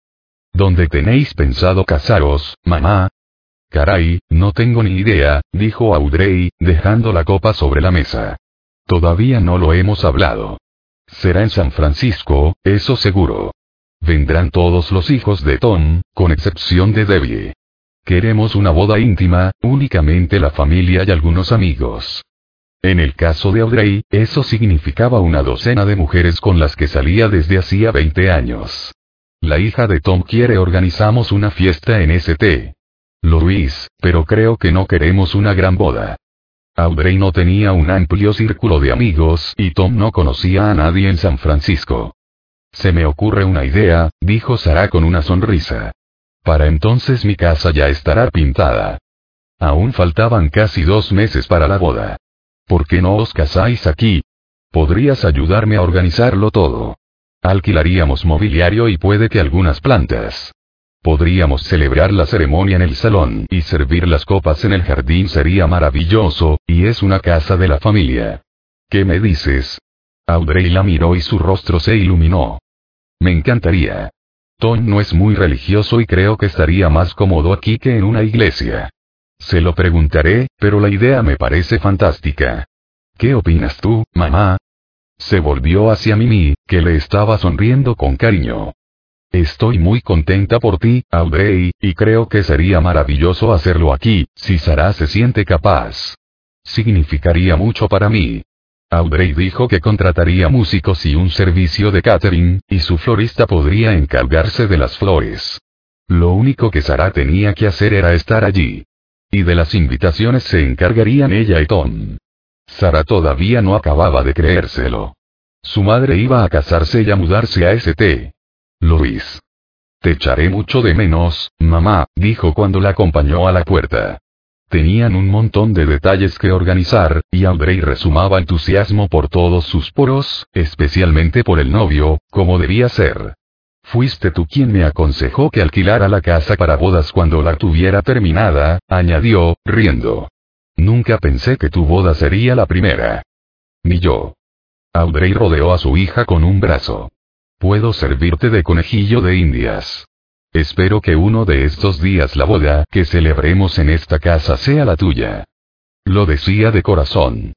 ¿Dónde tenéis pensado casaros, mamá? Caray, no tengo ni idea, dijo Audrey, dejando la copa sobre la mesa. Todavía no lo hemos hablado. Será en San Francisco, eso seguro. Vendrán todos los hijos de Tom, con excepción de Debbie. Queremos una boda íntima, únicamente la familia y algunos amigos. En el caso de Audrey, eso significaba una docena de mujeres con las que salía desde hacía 20 años. La hija de Tom quiere organizamos una fiesta en St. Luis, pero creo que no queremos una gran boda. Audrey no tenía un amplio círculo de amigos y Tom no conocía a nadie en San Francisco. Se me ocurre una idea, dijo Sara con una sonrisa. Para entonces mi casa ya estará pintada. Aún faltaban casi dos meses para la boda. ¿Por qué no os casáis aquí? Podrías ayudarme a organizarlo todo. Alquilaríamos mobiliario y puede que algunas plantas. Podríamos celebrar la ceremonia en el salón y servir las copas en el jardín sería maravilloso, y es una casa de la familia. ¿Qué me dices? Audrey la miró y su rostro se iluminó. Me encantaría. Tom no es muy religioso y creo que estaría más cómodo aquí que en una iglesia. Se lo preguntaré, pero la idea me parece fantástica. ¿Qué opinas tú, mamá? Se volvió hacia Mimi, que le estaba sonriendo con cariño. Estoy muy contenta por ti, Audrey, y creo que sería maravilloso hacerlo aquí, si Sara se siente capaz. Significaría mucho para mí. Audrey dijo que contrataría músicos y un servicio de catering, y su florista podría encargarse de las flores. Lo único que Sara tenía que hacer era estar allí. Y de las invitaciones se encargarían ella y Tom. Sara todavía no acababa de creérselo. Su madre iba a casarse y a mudarse a St. Luis. Te echaré mucho de menos, mamá, dijo cuando la acompañó a la puerta. Tenían un montón de detalles que organizar, y Audrey resumaba entusiasmo por todos sus poros, especialmente por el novio, como debía ser. Fuiste tú quien me aconsejó que alquilara la casa para bodas cuando la tuviera terminada, añadió, riendo. Nunca pensé que tu boda sería la primera. Ni yo. Audrey rodeó a su hija con un brazo. Puedo servirte de conejillo de indias. Espero que uno de estos días la boda que celebremos en esta casa sea la tuya. Lo decía de corazón.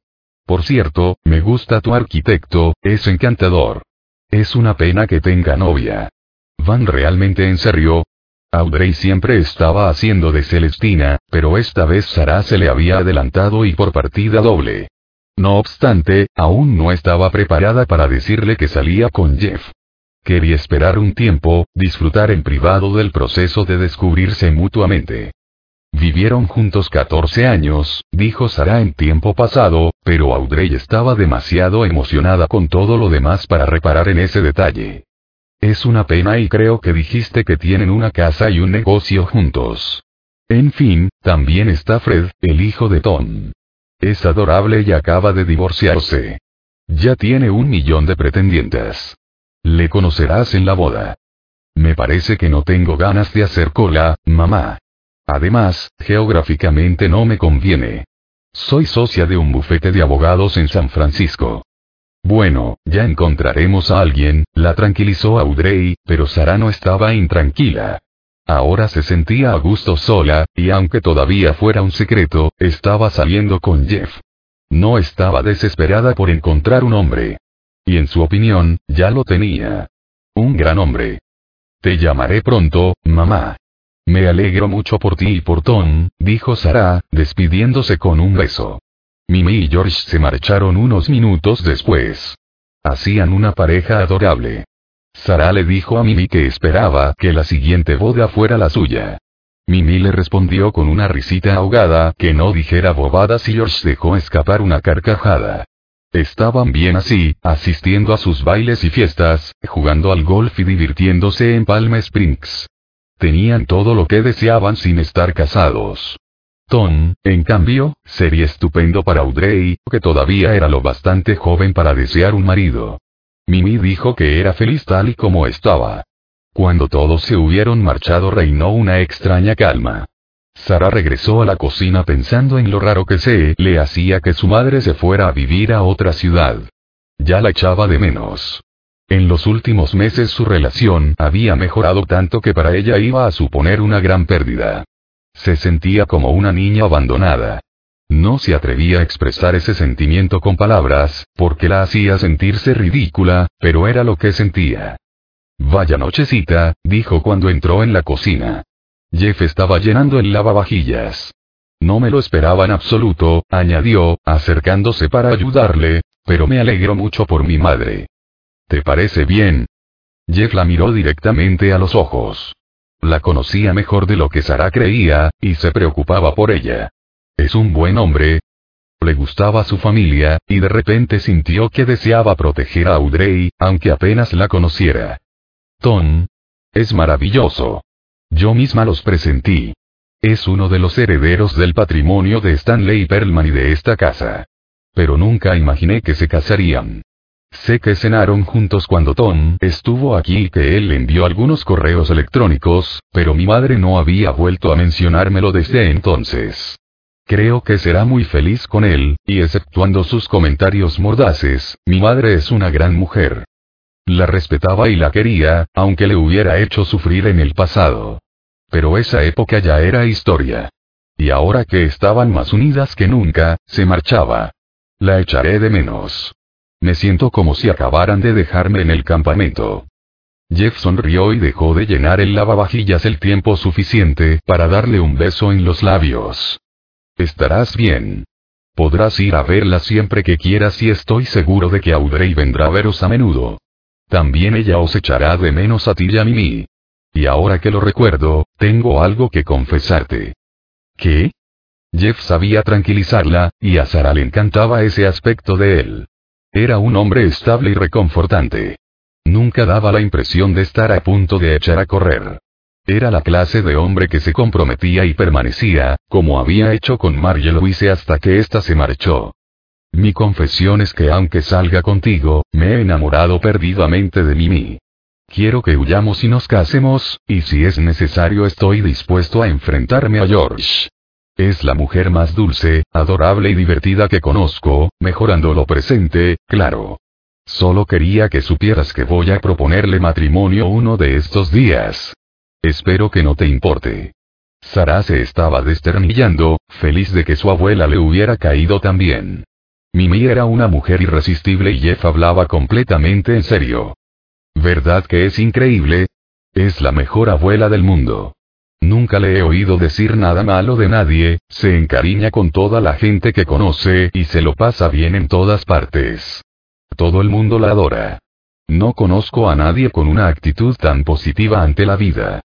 Por cierto, me gusta tu arquitecto, es encantador. Es una pena que tenga novia. ¿Van realmente en serio? Audrey siempre estaba haciendo de Celestina, pero esta vez Sara se le había adelantado y por partida doble. No obstante, aún no estaba preparada para decirle que salía con Jeff. Quería esperar un tiempo, disfrutar en privado del proceso de descubrirse mutuamente. Vivieron juntos 14 años, dijo Sara en tiempo pasado, pero Audrey estaba demasiado emocionada con todo lo demás para reparar en ese detalle. Es una pena y creo que dijiste que tienen una casa y un negocio juntos. En fin, también está Fred, el hijo de Tom. Es adorable y acaba de divorciarse. Ya tiene un millón de pretendientes. Le conocerás en la boda. Me parece que no tengo ganas de hacer cola, mamá. Además, geográficamente no me conviene. Soy socia de un bufete de abogados en San Francisco. Bueno, ya encontraremos a alguien, la tranquilizó Audrey, pero Sara no estaba intranquila. Ahora se sentía a gusto sola, y aunque todavía fuera un secreto, estaba saliendo con Jeff. No estaba desesperada por encontrar un hombre. Y en su opinión, ya lo tenía. Un gran hombre. Te llamaré pronto, mamá. Me alegro mucho por ti y por Tom, dijo Sara, despidiéndose con un beso. Mimi y George se marcharon unos minutos después. Hacían una pareja adorable. Sara le dijo a Mimi que esperaba que la siguiente boda fuera la suya. Mimi le respondió con una risita ahogada que no dijera bobadas y George dejó escapar una carcajada. Estaban bien así, asistiendo a sus bailes y fiestas, jugando al golf y divirtiéndose en Palm Springs. Tenían todo lo que deseaban sin estar casados. Tom, en cambio, sería estupendo para Audrey, que todavía era lo bastante joven para desear un marido. Mimi dijo que era feliz tal y como estaba. Cuando todos se hubieron marchado reinó una extraña calma. Sara regresó a la cocina pensando en lo raro que se le hacía que su madre se fuera a vivir a otra ciudad. Ya la echaba de menos. En los últimos meses su relación había mejorado tanto que para ella iba a suponer una gran pérdida. Se sentía como una niña abandonada. No se atrevía a expresar ese sentimiento con palabras, porque la hacía sentirse ridícula, pero era lo que sentía. Vaya nochecita, dijo cuando entró en la cocina. Jeff estaba llenando el lavavajillas. No me lo esperaba en absoluto, añadió, acercándose para ayudarle, pero me alegro mucho por mi madre. ¿Te parece bien? Jeff la miró directamente a los ojos. La conocía mejor de lo que Sara creía, y se preocupaba por ella. Es un buen hombre. Le gustaba su familia, y de repente sintió que deseaba proteger a Audrey, aunque apenas la conociera. Tom. Es maravilloso. Yo misma los presentí. Es uno de los herederos del patrimonio de Stanley Perlman y de esta casa. Pero nunca imaginé que se casarían. Sé que cenaron juntos cuando Tom estuvo aquí y que él envió algunos correos electrónicos, pero mi madre no había vuelto a mencionármelo desde entonces. Creo que será muy feliz con él, y exceptuando sus comentarios mordaces, mi madre es una gran mujer. La respetaba y la quería, aunque le hubiera hecho sufrir en el pasado. Pero esa época ya era historia. Y ahora que estaban más unidas que nunca, se marchaba. La echaré de menos. Me siento como si acabaran de dejarme en el campamento. Jeff sonrió y dejó de llenar el lavavajillas el tiempo suficiente para darle un beso en los labios. Estarás bien. Podrás ir a verla siempre que quieras y estoy seguro de que Audrey vendrá a veros a menudo. También ella os echará de menos a ti y a Mimi. Y ahora que lo recuerdo, tengo algo que confesarte. ¿Qué? Jeff sabía tranquilizarla, y a Sara le encantaba ese aspecto de él. Era un hombre estable y reconfortante. Nunca daba la impresión de estar a punto de echar a correr. Era la clase de hombre que se comprometía y permanecía, como había hecho con Marie Louise hasta que ésta se marchó. Mi confesión es que aunque salga contigo, me he enamorado perdidamente de Mimi. Quiero que huyamos y nos casemos, y si es necesario estoy dispuesto a enfrentarme a George. Es la mujer más dulce, adorable y divertida que conozco, mejorando lo presente, claro. Solo quería que supieras que voy a proponerle matrimonio uno de estos días. Espero que no te importe. Sara se estaba desternillando, feliz de que su abuela le hubiera caído también. Mimi era una mujer irresistible y Jeff hablaba completamente en serio. ¿Verdad que es increíble? Es la mejor abuela del mundo. Nunca le he oído decir nada malo de nadie, se encariña con toda la gente que conoce y se lo pasa bien en todas partes. Todo el mundo la adora. No conozco a nadie con una actitud tan positiva ante la vida.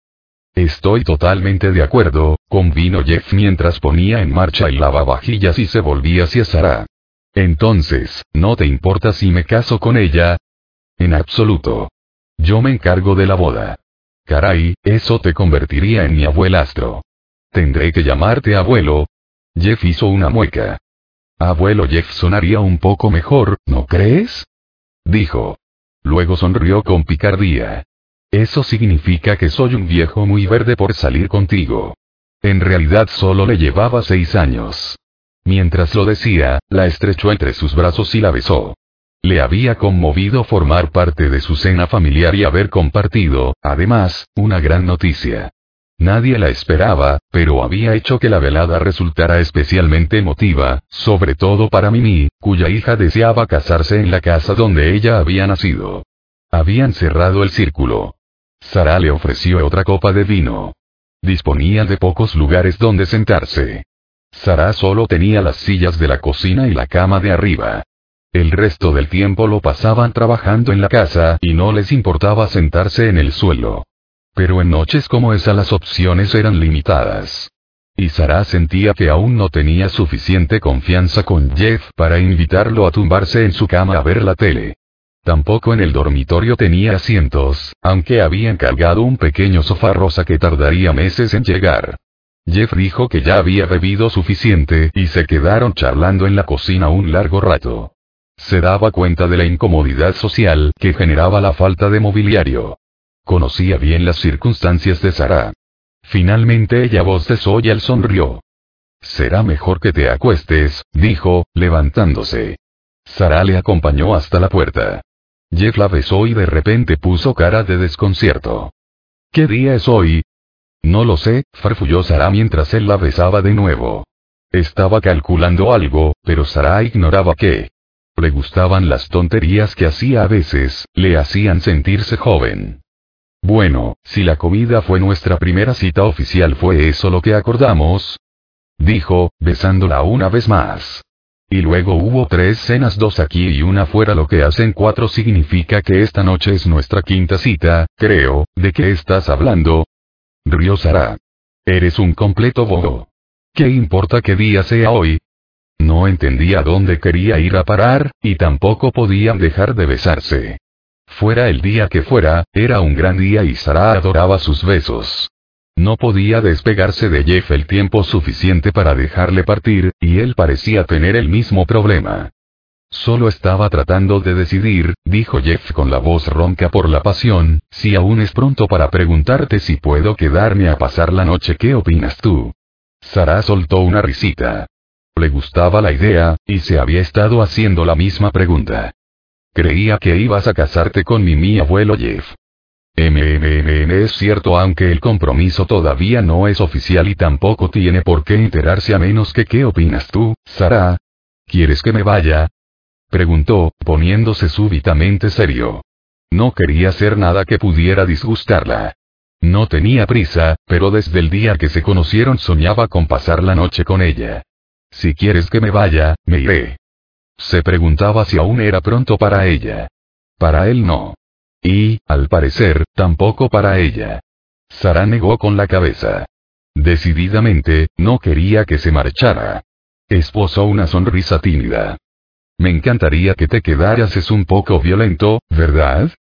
Estoy totalmente de acuerdo, convino Jeff mientras ponía en marcha el lavavajillas y se volvía hacia Sara. Entonces, ¿no te importa si me caso con ella? En absoluto. Yo me encargo de la boda. Caray, eso te convertiría en mi abuelastro. Tendré que llamarte abuelo. Jeff hizo una mueca. Abuelo Jeff sonaría un poco mejor, ¿no crees? Dijo. Luego sonrió con picardía. Eso significa que soy un viejo muy verde por salir contigo. En realidad solo le llevaba seis años. Mientras lo decía, la estrechó entre sus brazos y la besó. Le había conmovido formar parte de su cena familiar y haber compartido, además, una gran noticia. Nadie la esperaba, pero había hecho que la velada resultara especialmente emotiva, sobre todo para Mimi, cuya hija deseaba casarse en la casa donde ella había nacido. Habían cerrado el círculo. Sara le ofreció otra copa de vino. Disponía de pocos lugares donde sentarse. Sara solo tenía las sillas de la cocina y la cama de arriba. El resto del tiempo lo pasaban trabajando en la casa y no les importaba sentarse en el suelo. Pero en noches como esa las opciones eran limitadas. Y Sara sentía que aún no tenía suficiente confianza con Jeff para invitarlo a tumbarse en su cama a ver la tele. Tampoco en el dormitorio tenía asientos, aunque habían cargado un pequeño sofá rosa que tardaría meses en llegar. Jeff dijo que ya había bebido suficiente y se quedaron charlando en la cocina un largo rato. Se daba cuenta de la incomodidad social que generaba la falta de mobiliario. Conocía bien las circunstancias de Sara. Finalmente ella bostezó y él sonrió. Será mejor que te acuestes, dijo, levantándose. Sara le acompañó hasta la puerta. Jeff la besó y de repente puso cara de desconcierto. ¿Qué día es hoy? No lo sé, farfulló Sara mientras él la besaba de nuevo. Estaba calculando algo, pero Sara ignoraba qué. Le gustaban las tonterías que hacía a veces, le hacían sentirse joven. Bueno, si la comida fue nuestra primera cita oficial, ¿fue eso lo que acordamos? Dijo, besándola una vez más. Y luego hubo tres cenas, dos aquí y una fuera, lo que hacen cuatro significa que esta noche es nuestra quinta cita, creo, ¿de qué estás hablando? Rió Sara. Eres un completo bobo. ¿Qué importa qué día sea hoy? No entendía dónde quería ir a parar, y tampoco podían dejar de besarse. Fuera el día que fuera, era un gran día y Sara adoraba sus besos. No podía despegarse de Jeff el tiempo suficiente para dejarle partir, y él parecía tener el mismo problema. Solo estaba tratando de decidir, dijo Jeff con la voz ronca por la pasión, si aún es pronto para preguntarte si puedo quedarme a pasar la noche, ¿qué opinas tú? Sara soltó una risita. Le gustaba la idea, y se había estado haciendo la misma pregunta. Creía que ibas a casarte con mi mi abuelo Jeff. MMM es cierto aunque el compromiso todavía no es oficial y tampoco tiene por qué enterarse a menos que qué opinas tú, Sara. ¿Quieres que me vaya? Preguntó, poniéndose súbitamente serio. No quería hacer nada que pudiera disgustarla. No tenía prisa, pero desde el día que se conocieron soñaba con pasar la noche con ella. Si quieres que me vaya, me iré. Se preguntaba si aún era pronto para ella. Para él no. Y, al parecer, tampoco para ella. Sara negó con la cabeza. Decididamente, no quería que se marchara. Esposó una sonrisa tímida. Me encantaría que te quedaras es un poco violento, ¿verdad?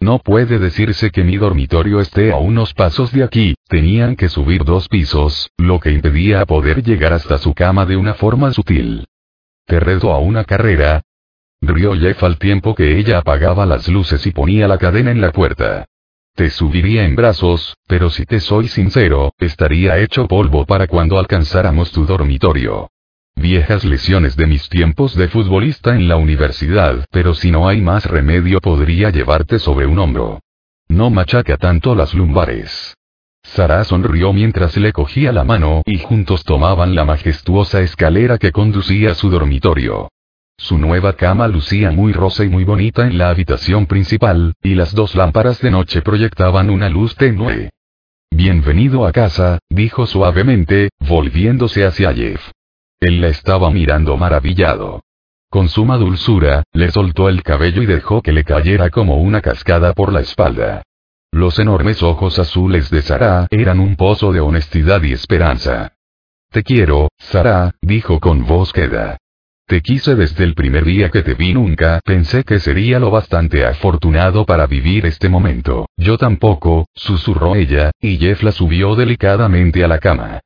No puede decirse que mi dormitorio esté a unos pasos de aquí, tenían que subir dos pisos, lo que impedía poder llegar hasta su cama de una forma sutil. Te reto a una carrera, Rió Jeff al tiempo que ella apagaba las luces y ponía la cadena en la puerta. Te subiría en brazos, pero si te soy sincero, estaría hecho polvo para cuando alcanzáramos tu dormitorio. Viejas lesiones de mis tiempos de futbolista en la universidad, pero si no hay más remedio podría llevarte sobre un hombro. No machaca tanto las lumbares. Sara sonrió mientras le cogía la mano y juntos tomaban la majestuosa escalera que conducía a su dormitorio. Su nueva cama lucía muy rosa y muy bonita en la habitación principal, y las dos lámparas de noche proyectaban una luz tenue. Bienvenido a casa, dijo suavemente, volviéndose hacia Jeff. Él la estaba mirando maravillado. Con suma dulzura, le soltó el cabello y dejó que le cayera como una cascada por la espalda. Los enormes ojos azules de Sara eran un pozo de honestidad y esperanza. Te quiero, Sara, dijo con voz queda. Te quise desde el primer día que te vi nunca pensé que sería lo bastante afortunado para vivir este momento. Yo tampoco, susurró ella, y Jeff la subió delicadamente a la cama.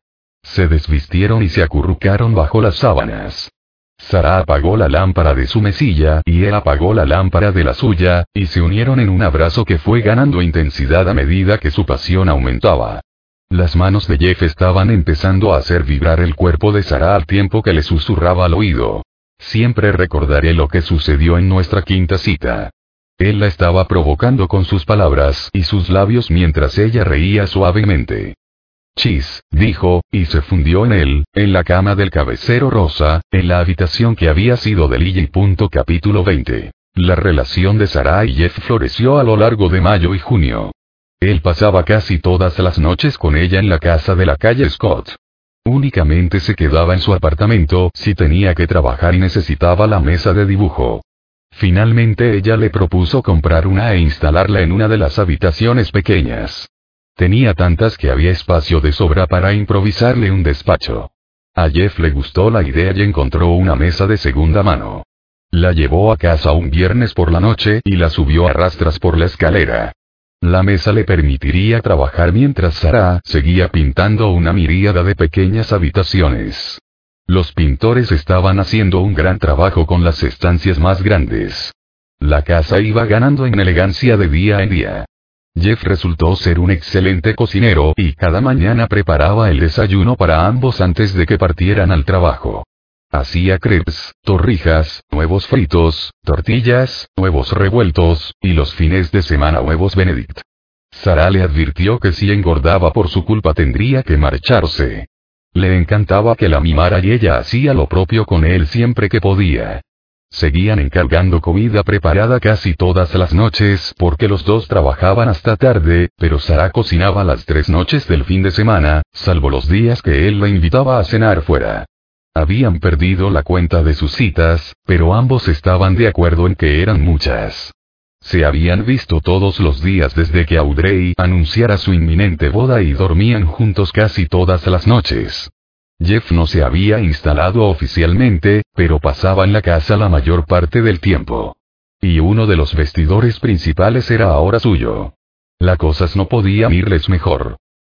Se desvistieron y se acurrucaron bajo las sábanas. Sara apagó la lámpara de su mesilla y él apagó la lámpara de la suya, y se unieron en un abrazo que fue ganando intensidad a medida que su pasión aumentaba. Las manos de Jeff estaban empezando a hacer vibrar el cuerpo de Sara al tiempo que le susurraba al oído. Siempre recordaré lo que sucedió en nuestra quinta cita. Él la estaba provocando con sus palabras y sus labios mientras ella reía suavemente. Chis, dijo, y se fundió en él, en la cama del cabecero rosa, en la habitación que había sido de Lily. Capítulo 20. La relación de Sarah y Jeff floreció a lo largo de mayo y junio. Él pasaba casi todas las noches con ella en la casa de la calle Scott. Únicamente se quedaba en su apartamento si tenía que trabajar y necesitaba la mesa de dibujo. Finalmente ella le propuso comprar una e instalarla en una de las habitaciones pequeñas. Tenía tantas que había espacio de sobra para improvisarle un despacho. A Jeff le gustó la idea y encontró una mesa de segunda mano. La llevó a casa un viernes por la noche y la subió a rastras por la escalera. La mesa le permitiría trabajar mientras Sara seguía pintando una miríada de pequeñas habitaciones. Los pintores estaban haciendo un gran trabajo con las estancias más grandes. La casa iba ganando en elegancia de día en día. Jeff resultó ser un excelente cocinero y cada mañana preparaba el desayuno para ambos antes de que partieran al trabajo. Hacía crepes, torrijas, huevos fritos, tortillas, huevos revueltos, y los fines de semana huevos Benedict. Sara le advirtió que si engordaba por su culpa tendría que marcharse. Le encantaba que la mimara y ella hacía lo propio con él siempre que podía. Seguían encargando comida preparada casi todas las noches porque los dos trabajaban hasta tarde, pero Sara cocinaba las tres noches del fin de semana, salvo los días que él la invitaba a cenar fuera. Habían perdido la cuenta de sus citas, pero ambos estaban de acuerdo en que eran muchas. Se habían visto todos los días desde que Audrey anunciara su inminente boda y dormían juntos casi todas las noches. Jeff no se había instalado oficialmente, pero pasaba en la casa la mayor parte del tiempo. Y uno de los vestidores principales era ahora suyo. Las cosas no podían irles mejor.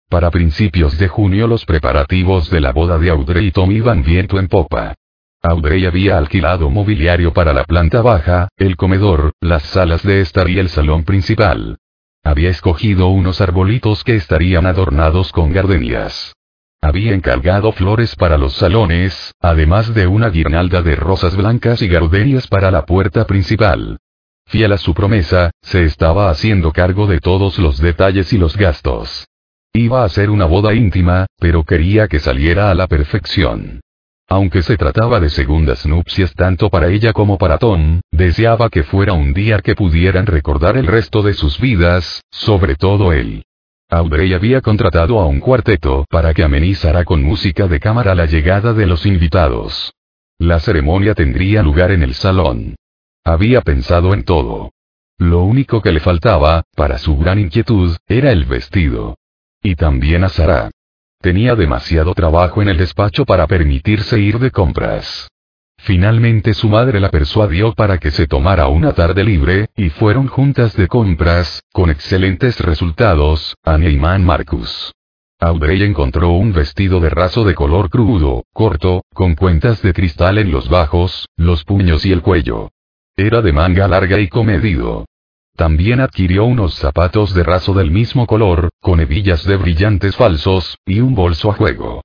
Para principios de junio los preparativos de la boda de Audrey y Tom iban viento en popa. Audrey había alquilado mobiliario para la planta baja, el comedor, las salas de estar y el salón principal. Había escogido unos arbolitos que estarían adornados con gardenias. Había encargado flores para los salones, además de una guirnalda de rosas blancas y gardenias para la puerta principal. Fiel a su promesa, se estaba haciendo cargo de todos los detalles y los gastos. Iba a ser una boda íntima, pero quería que saliera a la perfección. Aunque se trataba de segundas nupcias tanto para ella como para Tom, deseaba que fuera un día que pudieran recordar el resto de sus vidas, sobre todo él. Audrey había contratado a un cuarteto para que amenizara con música de cámara la llegada de los invitados. La ceremonia tendría lugar en el salón. Había pensado en todo. Lo único que le faltaba, para su gran inquietud, era el vestido. Y también a Sara. Tenía demasiado trabajo en el despacho para permitirse ir de compras. Finalmente su madre la persuadió para que se tomara una tarde libre, y fueron juntas de compras, con excelentes resultados, a Neyman Marcus. Audrey encontró un vestido de raso de color crudo, corto, con cuentas de cristal en los bajos, los puños y el cuello. Era de manga larga y comedido. También adquirió unos zapatos de raso del mismo color, con hebillas de brillantes falsos, y un bolso a juego.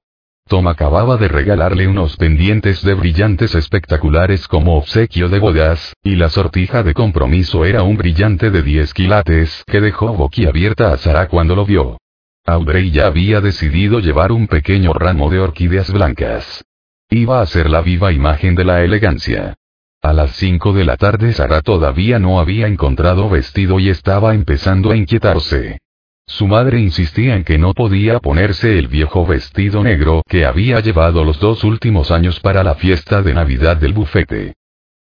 Tom acababa de regalarle unos pendientes de brillantes espectaculares como obsequio de bodas, y la sortija de compromiso era un brillante de 10 quilates que dejó boquiabierta a Sara cuando lo vio. Audrey ya había decidido llevar un pequeño ramo de orquídeas blancas. Iba a ser la viva imagen de la elegancia. A las 5 de la tarde Sara todavía no había encontrado vestido y estaba empezando a inquietarse. Su madre insistía en que no podía ponerse el viejo vestido negro que había llevado los dos últimos años para la fiesta de Navidad del bufete.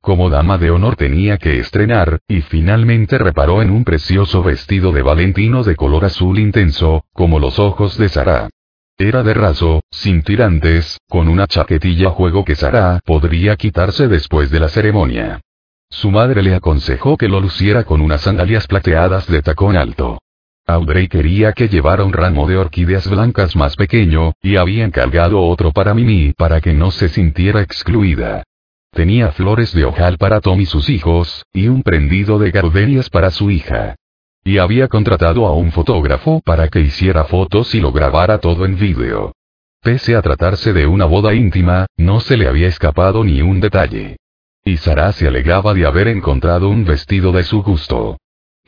Como dama de honor tenía que estrenar, y finalmente reparó en un precioso vestido de Valentino de color azul intenso, como los ojos de Sara. Era de raso, sin tirantes, con una chaquetilla juego que Sara podría quitarse después de la ceremonia. Su madre le aconsejó que lo luciera con unas sandalias plateadas de tacón alto. Audrey quería que llevara un ramo de orquídeas blancas más pequeño, y había encargado otro para Mimi para que no se sintiera excluida. Tenía flores de ojal para Tom y sus hijos, y un prendido de gardenias para su hija. Y había contratado a un fotógrafo para que hiciera fotos y lo grabara todo en vídeo. Pese a tratarse de una boda íntima, no se le había escapado ni un detalle. Y Sara se alegraba de haber encontrado un vestido de su gusto.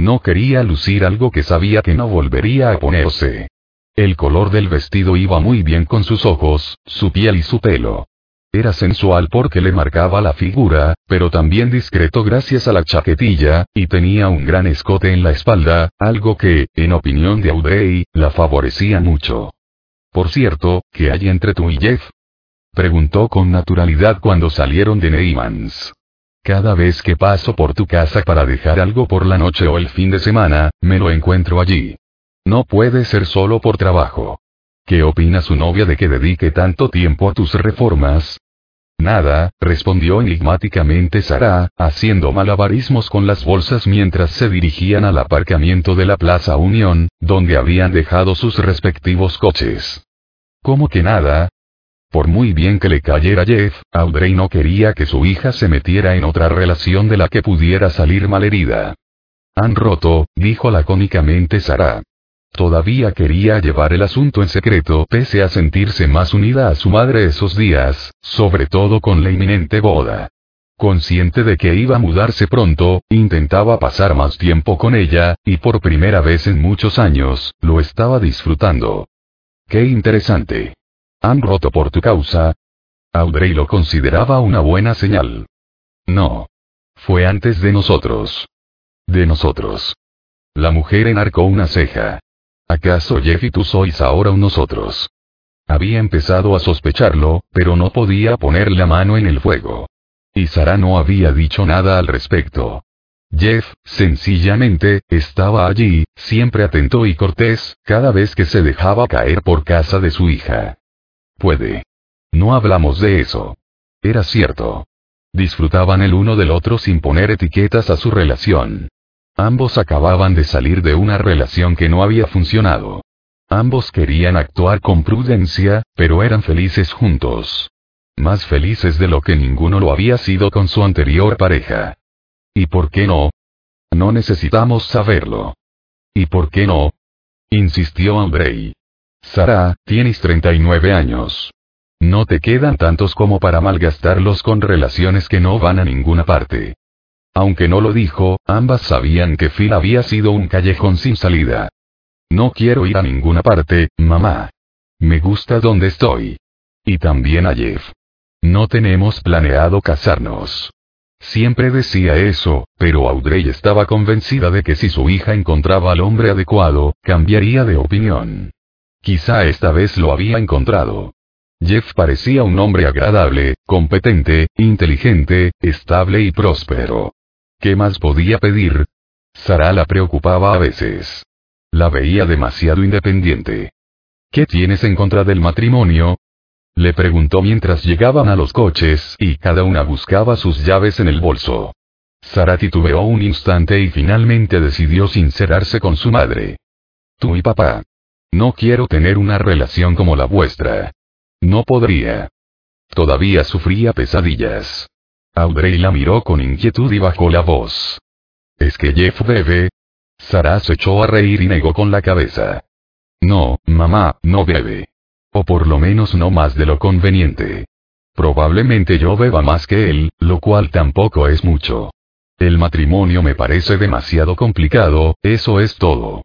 No quería lucir algo que sabía que no volvería a ponerse. El color del vestido iba muy bien con sus ojos, su piel y su pelo. Era sensual porque le marcaba la figura, pero también discreto gracias a la chaquetilla, y tenía un gran escote en la espalda, algo que, en opinión de Audrey, la favorecía mucho. Por cierto, ¿qué hay entre tú y Jeff? Preguntó con naturalidad cuando salieron de Neymans. Cada vez que paso por tu casa para dejar algo por la noche o el fin de semana, me lo encuentro allí. No puede ser solo por trabajo. ¿Qué opina su novia de que dedique tanto tiempo a tus reformas? Nada, respondió enigmáticamente Sara, haciendo malabarismos con las bolsas mientras se dirigían al aparcamiento de la Plaza Unión, donde habían dejado sus respectivos coches. ¿Cómo que nada? Por muy bien que le cayera Jeff, Audrey no quería que su hija se metiera en otra relación de la que pudiera salir malherida. Han roto, dijo lacónicamente Sara. Todavía quería llevar el asunto en secreto pese a sentirse más unida a su madre esos días, sobre todo con la inminente boda. Consciente de que iba a mudarse pronto, intentaba pasar más tiempo con ella, y por primera vez en muchos años, lo estaba disfrutando. Qué interesante. ¿Han roto por tu causa? Audrey lo consideraba una buena señal. No. Fue antes de nosotros. De nosotros. La mujer enarcó una ceja. ¿Acaso Jeff y tú sois ahora un nosotros? Había empezado a sospecharlo, pero no podía poner la mano en el fuego. Y Sara no había dicho nada al respecto. Jeff, sencillamente, estaba allí, siempre atento y cortés, cada vez que se dejaba caer por casa de su hija. Puede. No hablamos de eso. Era cierto. Disfrutaban el uno del otro sin poner etiquetas a su relación. Ambos acababan de salir de una relación que no había funcionado. Ambos querían actuar con prudencia, pero eran felices juntos. Más felices de lo que ninguno lo había sido con su anterior pareja. ¿Y por qué no? No necesitamos saberlo. ¿Y por qué no? insistió Andrei. Sara, tienes 39 años. No te quedan tantos como para malgastarlos con relaciones que no van a ninguna parte. Aunque no lo dijo, ambas sabían que Phil había sido un callejón sin salida. No quiero ir a ninguna parte, mamá. Me gusta donde estoy. Y también a Jeff. No tenemos planeado casarnos. Siempre decía eso, pero Audrey estaba convencida de que si su hija encontraba al hombre adecuado, cambiaría de opinión. Quizá esta vez lo había encontrado. Jeff parecía un hombre agradable, competente, inteligente, estable y próspero. ¿Qué más podía pedir? Sara la preocupaba a veces. La veía demasiado independiente. ¿Qué tienes en contra del matrimonio? Le preguntó mientras llegaban a los coches y cada una buscaba sus llaves en el bolso. Sara titubeó un instante y finalmente decidió sincerarse con su madre. Tú y papá. No quiero tener una relación como la vuestra. No podría. Todavía sufría pesadillas. Audrey la miró con inquietud y bajó la voz. ¿Es que Jeff bebe? Sara se echó a reír y negó con la cabeza. No, mamá, no bebe. O por lo menos no más de lo conveniente. Probablemente yo beba más que él, lo cual tampoco es mucho. El matrimonio me parece demasiado complicado, eso es todo.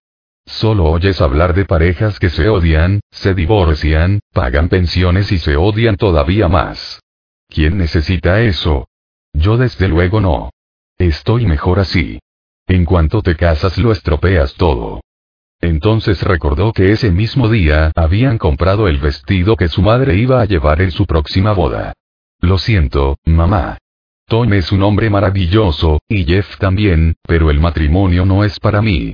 Solo oyes hablar de parejas que se odian, se divorcian, pagan pensiones y se odian todavía más. ¿Quién necesita eso? Yo desde luego no. Estoy mejor así. En cuanto te casas lo estropeas todo. Entonces recordó que ese mismo día habían comprado el vestido que su madre iba a llevar en su próxima boda. Lo siento, mamá. Tom es un hombre maravilloso, y Jeff también, pero el matrimonio no es para mí.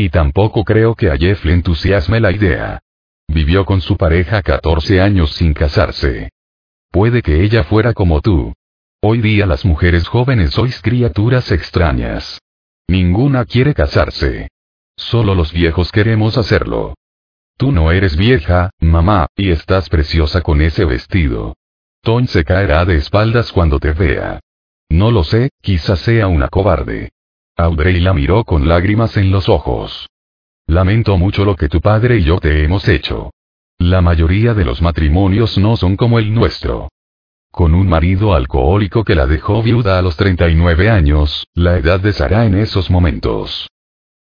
Y tampoco creo que a Jeff le entusiasme la idea. Vivió con su pareja 14 años sin casarse. Puede que ella fuera como tú. Hoy día las mujeres jóvenes sois criaturas extrañas. Ninguna quiere casarse. Solo los viejos queremos hacerlo. Tú no eres vieja, mamá, y estás preciosa con ese vestido. Ton se caerá de espaldas cuando te vea. No lo sé, quizás sea una cobarde. Audrey la miró con lágrimas en los ojos. Lamento mucho lo que tu padre y yo te hemos hecho. La mayoría de los matrimonios no son como el nuestro. Con un marido alcohólico que la dejó viuda a los 39 años, la edad de Sara en esos momentos.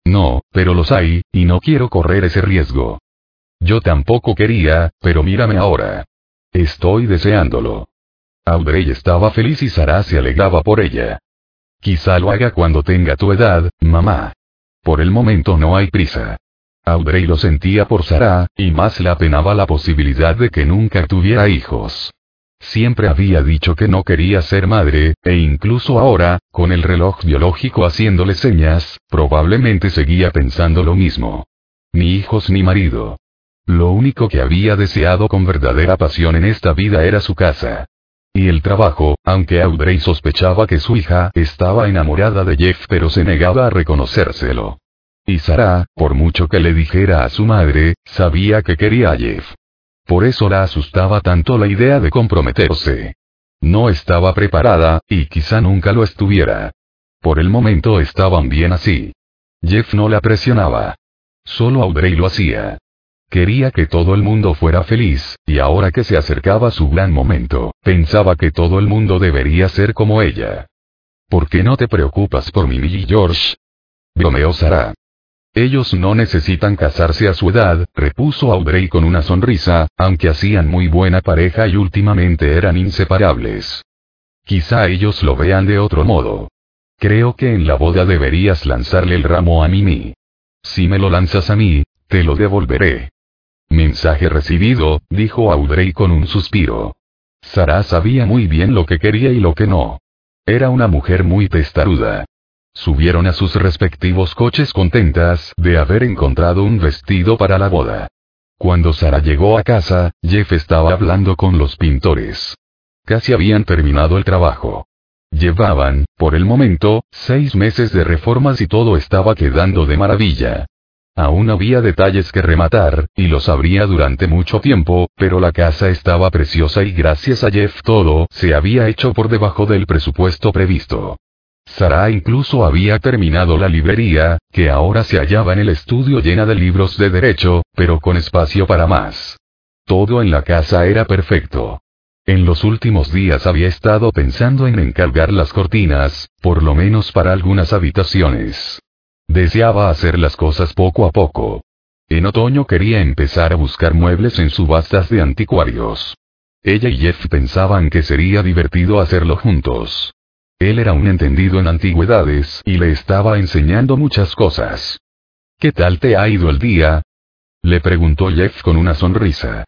No, pero los hay, y no quiero correr ese riesgo. Yo tampoco quería, pero mírame ahora. Estoy deseándolo. Audrey estaba feliz y Sara se alegraba por ella. Quizá lo haga cuando tenga tu edad, mamá. Por el momento no hay prisa. Audrey lo sentía por Sara, y más le apenaba la posibilidad de que nunca tuviera hijos. Siempre había dicho que no quería ser madre, e incluso ahora, con el reloj biológico haciéndole señas, probablemente seguía pensando lo mismo. Ni hijos ni marido. Lo único que había deseado con verdadera pasión en esta vida era su casa. Y el trabajo, aunque Audrey sospechaba que su hija estaba enamorada de Jeff pero se negaba a reconocérselo. Y Sara, por mucho que le dijera a su madre, sabía que quería a Jeff. Por eso la asustaba tanto la idea de comprometerse. No estaba preparada, y quizá nunca lo estuviera. Por el momento estaban bien así. Jeff no la presionaba. Solo Audrey lo hacía. Quería que todo el mundo fuera feliz, y ahora que se acercaba su gran momento, pensaba que todo el mundo debería ser como ella. ¿Por qué no te preocupas por mí y George? Bromeó Sara. Ellos no necesitan casarse a su edad, repuso Audrey con una sonrisa, aunque hacían muy buena pareja y últimamente eran inseparables. Quizá ellos lo vean de otro modo. Creo que en la boda deberías lanzarle el ramo a Mimi. Si me lo lanzas a mí, te lo devolveré. Mensaje recibido, dijo Audrey con un suspiro. Sara sabía muy bien lo que quería y lo que no. Era una mujer muy testaruda. Subieron a sus respectivos coches contentas de haber encontrado un vestido para la boda. Cuando Sara llegó a casa, Jeff estaba hablando con los pintores. Casi habían terminado el trabajo. Llevaban, por el momento, seis meses de reformas y todo estaba quedando de maravilla. Aún había detalles que rematar, y los habría durante mucho tiempo, pero la casa estaba preciosa y gracias a Jeff todo se había hecho por debajo del presupuesto previsto. Sara incluso había terminado la librería, que ahora se hallaba en el estudio llena de libros de derecho, pero con espacio para más. Todo en la casa era perfecto. En los últimos días había estado pensando en encargar las cortinas, por lo menos para algunas habitaciones. Deseaba hacer las cosas poco a poco. En otoño quería empezar a buscar muebles en subastas de anticuarios. Ella y Jeff pensaban que sería divertido hacerlo juntos. Él era un entendido en antigüedades y le estaba enseñando muchas cosas. ¿Qué tal te ha ido el día? Le preguntó Jeff con una sonrisa.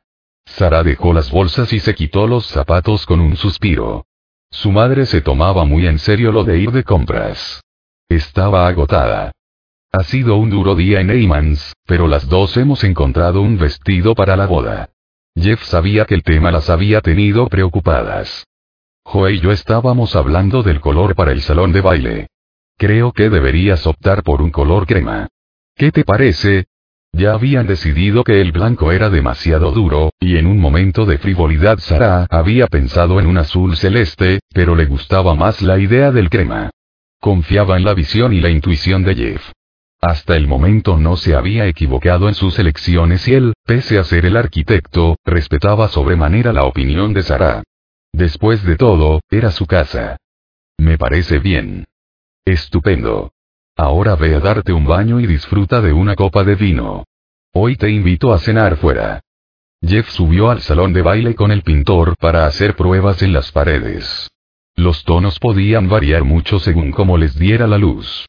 Sara dejó las bolsas y se quitó los zapatos con un suspiro. Su madre se tomaba muy en serio lo de ir de compras. Estaba agotada. Ha sido un duro día en Eymans, pero las dos hemos encontrado un vestido para la boda. Jeff sabía que el tema las había tenido preocupadas. Joe y yo estábamos hablando del color para el salón de baile. Creo que deberías optar por un color crema. ¿Qué te parece? Ya habían decidido que el blanco era demasiado duro, y en un momento de frivolidad Sara había pensado en un azul celeste, pero le gustaba más la idea del crema. Confiaba en la visión y la intuición de Jeff. Hasta el momento no se había equivocado en sus elecciones y él, pese a ser el arquitecto, respetaba sobremanera la opinión de Sara. Después de todo, era su casa. Me parece bien. Estupendo. Ahora ve a darte un baño y disfruta de una copa de vino. Hoy te invito a cenar fuera. Jeff subió al salón de baile con el pintor para hacer pruebas en las paredes. Los tonos podían variar mucho según cómo les diera la luz.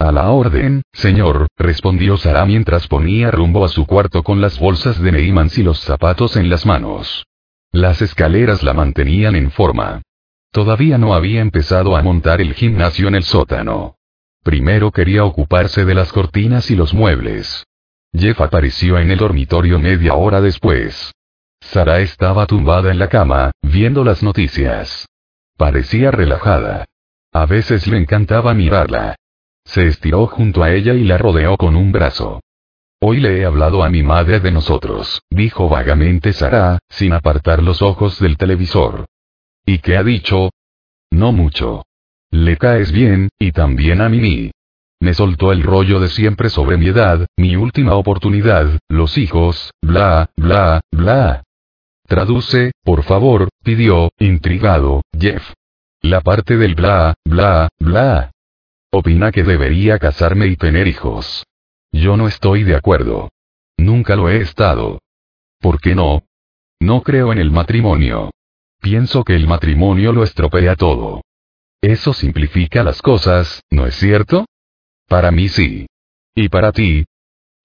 A la orden, señor, respondió Sara mientras ponía rumbo a su cuarto con las bolsas de Neymans y los zapatos en las manos. Las escaleras la mantenían en forma. Todavía no había empezado a montar el gimnasio en el sótano. Primero quería ocuparse de las cortinas y los muebles. Jeff apareció en el dormitorio media hora después. Sara estaba tumbada en la cama, viendo las noticias. Parecía relajada. A veces le encantaba mirarla. Se estiró junto a ella y la rodeó con un brazo. Hoy le he hablado a mi madre de nosotros, dijo vagamente Sara, sin apartar los ojos del televisor. ¿Y qué ha dicho? No mucho. Le caes bien, y también a Mimi. Me soltó el rollo de siempre sobre mi edad, mi última oportunidad, los hijos, bla, bla, bla. Traduce, por favor, pidió, intrigado, Jeff. La parte del bla, bla, bla. Opina que debería casarme y tener hijos. Yo no estoy de acuerdo. Nunca lo he estado. ¿Por qué no? No creo en el matrimonio. Pienso que el matrimonio lo estropea todo. Eso simplifica las cosas, ¿no es cierto? Para mí sí. ¿Y para ti?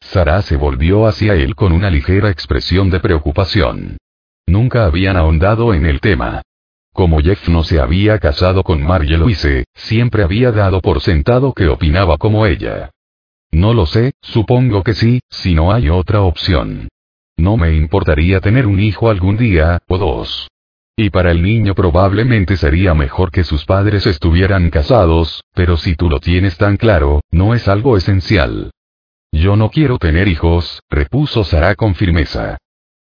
Sara se volvió hacia él con una ligera expresión de preocupación. Nunca habían ahondado en el tema. Como Jeff no se había casado con Marie Louise, siempre había dado por sentado que opinaba como ella. No lo sé, supongo que sí, si no hay otra opción. No me importaría tener un hijo algún día, o dos. Y para el niño probablemente sería mejor que sus padres estuvieran casados, pero si tú lo tienes tan claro, no es algo esencial. Yo no quiero tener hijos, repuso Sara con firmeza.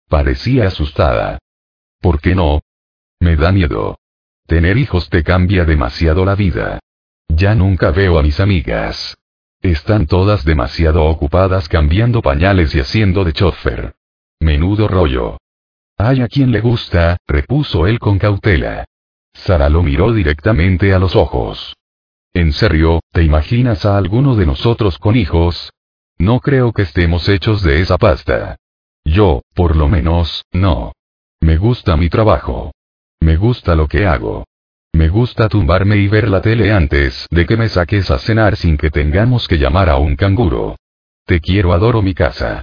Parecía asustada. ¿Por qué no? Me da miedo. Tener hijos te cambia demasiado la vida. Ya nunca veo a mis amigas. Están todas demasiado ocupadas cambiando pañales y haciendo de chofer. Menudo rollo. Hay a quien le gusta, repuso él con cautela. Sara lo miró directamente a los ojos. ¿En serio, te imaginas a alguno de nosotros con hijos? No creo que estemos hechos de esa pasta. Yo, por lo menos, no. Me gusta mi trabajo. Me gusta lo que hago. Me gusta tumbarme y ver la tele antes de que me saques a cenar sin que tengamos que llamar a un canguro. Te quiero, adoro mi casa.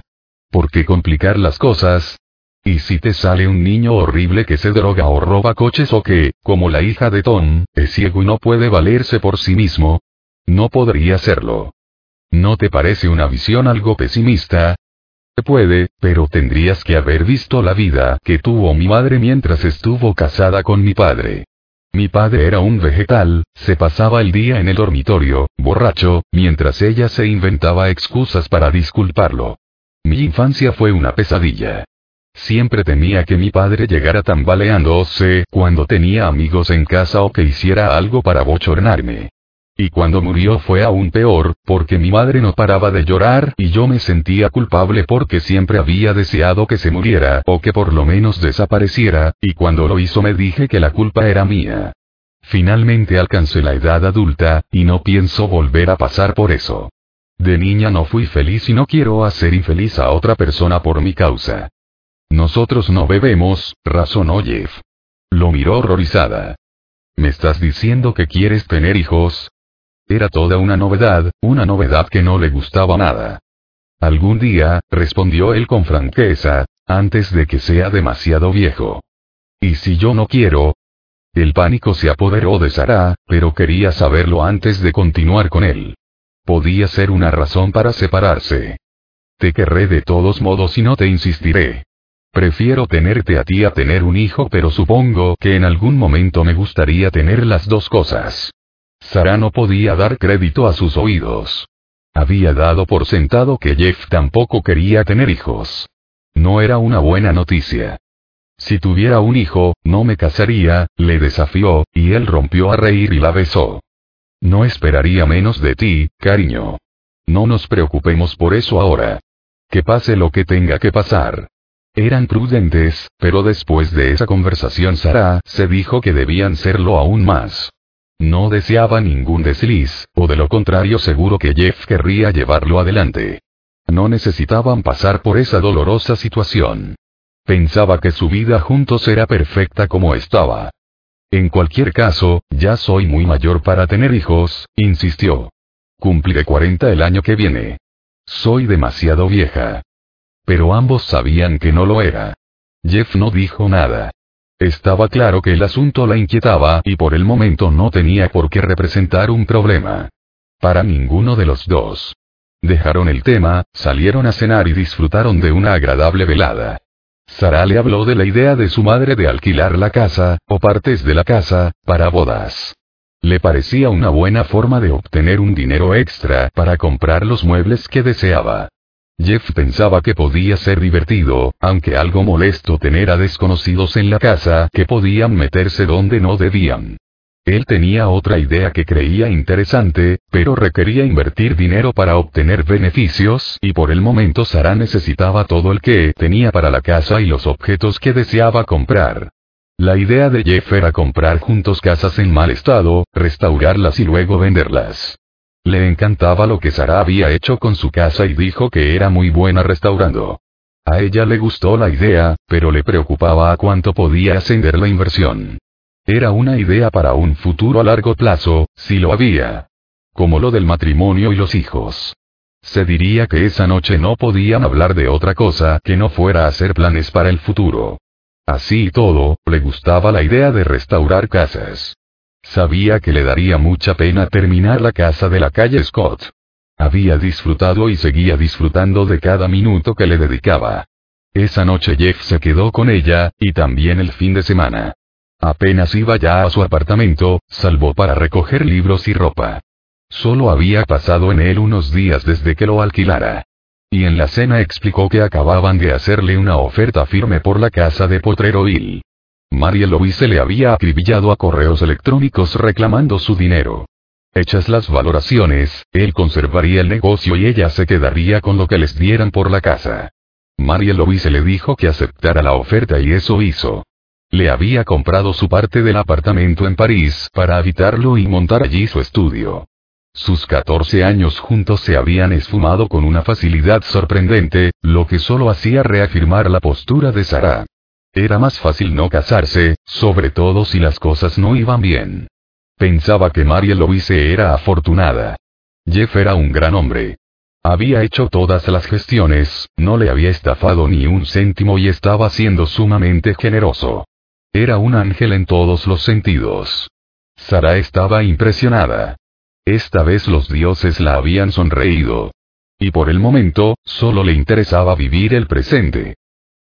¿Por qué complicar las cosas? ¿Y si te sale un niño horrible que se droga o roba coches o que, como la hija de Tom, es ciego y no puede valerse por sí mismo? No podría serlo. ¿No te parece una visión algo pesimista? Puede, pero tendrías que haber visto la vida que tuvo mi madre mientras estuvo casada con mi padre. Mi padre era un vegetal, se pasaba el día en el dormitorio, borracho, mientras ella se inventaba excusas para disculparlo. Mi infancia fue una pesadilla. Siempre temía que mi padre llegara tambaleándose cuando tenía amigos en casa o que hiciera algo para bochornarme. Y cuando murió fue aún peor, porque mi madre no paraba de llorar y yo me sentía culpable porque siempre había deseado que se muriera o que por lo menos desapareciera, y cuando lo hizo me dije que la culpa era mía. Finalmente alcancé la edad adulta, y no pienso volver a pasar por eso. De niña no fui feliz y no quiero hacer infeliz a otra persona por mi causa. Nosotros no bebemos, razonó Jeff. Lo miró horrorizada. ¿Me estás diciendo que quieres tener hijos? Era toda una novedad, una novedad que no le gustaba nada. Algún día, respondió él con franqueza, antes de que sea demasiado viejo. ¿Y si yo no quiero? El pánico se apoderó de Sara, pero quería saberlo antes de continuar con él. Podía ser una razón para separarse. Te querré de todos modos y no te insistiré. Prefiero tenerte a ti a tener un hijo, pero supongo que en algún momento me gustaría tener las dos cosas. Sara no podía dar crédito a sus oídos. Había dado por sentado que Jeff tampoco quería tener hijos. No era una buena noticia. Si tuviera un hijo, no me casaría, le desafió, y él rompió a reír y la besó. No esperaría menos de ti, cariño. No nos preocupemos por eso ahora. Que pase lo que tenga que pasar. Eran prudentes, pero después de esa conversación Sara se dijo que debían serlo aún más. No deseaba ningún desliz, o de lo contrario seguro que Jeff querría llevarlo adelante. No necesitaban pasar por esa dolorosa situación. Pensaba que su vida juntos era perfecta como estaba. En cualquier caso, ya soy muy mayor para tener hijos, insistió. Cumpliré 40 el año que viene. Soy demasiado vieja. Pero ambos sabían que no lo era. Jeff no dijo nada. Estaba claro que el asunto la inquietaba y por el momento no tenía por qué representar un problema. Para ninguno de los dos. Dejaron el tema, salieron a cenar y disfrutaron de una agradable velada. Sara le habló de la idea de su madre de alquilar la casa, o partes de la casa, para bodas. Le parecía una buena forma de obtener un dinero extra para comprar los muebles que deseaba. Jeff pensaba que podía ser divertido, aunque algo molesto tener a desconocidos en la casa que podían meterse donde no debían. Él tenía otra idea que creía interesante, pero requería invertir dinero para obtener beneficios y por el momento Sara necesitaba todo el que tenía para la casa y los objetos que deseaba comprar. La idea de Jeff era comprar juntos casas en mal estado, restaurarlas y luego venderlas. Le encantaba lo que Sara había hecho con su casa y dijo que era muy buena restaurando. A ella le gustó la idea, pero le preocupaba a cuánto podía ascender la inversión. Era una idea para un futuro a largo plazo, si lo había. Como lo del matrimonio y los hijos. Se diría que esa noche no podían hablar de otra cosa que no fuera hacer planes para el futuro. Así y todo, le gustaba la idea de restaurar casas. Sabía que le daría mucha pena terminar la casa de la calle Scott. Había disfrutado y seguía disfrutando de cada minuto que le dedicaba. Esa noche Jeff se quedó con ella, y también el fin de semana. Apenas iba ya a su apartamento, salvo para recoger libros y ropa. Solo había pasado en él unos días desde que lo alquilara. Y en la cena explicó que acababan de hacerle una oferta firme por la casa de Potrero Hill. María Louise le había acribillado a correos electrónicos reclamando su dinero. Hechas las valoraciones, él conservaría el negocio y ella se quedaría con lo que les dieran por la casa. María Louise le dijo que aceptara la oferta y eso hizo. Le había comprado su parte del apartamento en París para habitarlo y montar allí su estudio. Sus 14 años juntos se habían esfumado con una facilidad sorprendente, lo que solo hacía reafirmar la postura de Sara. Era más fácil no casarse, sobre todo si las cosas no iban bien. Pensaba que Marie Louise era afortunada. Jeff era un gran hombre. Había hecho todas las gestiones, no le había estafado ni un céntimo y estaba siendo sumamente generoso. Era un ángel en todos los sentidos. Sara estaba impresionada. Esta vez los dioses la habían sonreído. Y por el momento, solo le interesaba vivir el presente.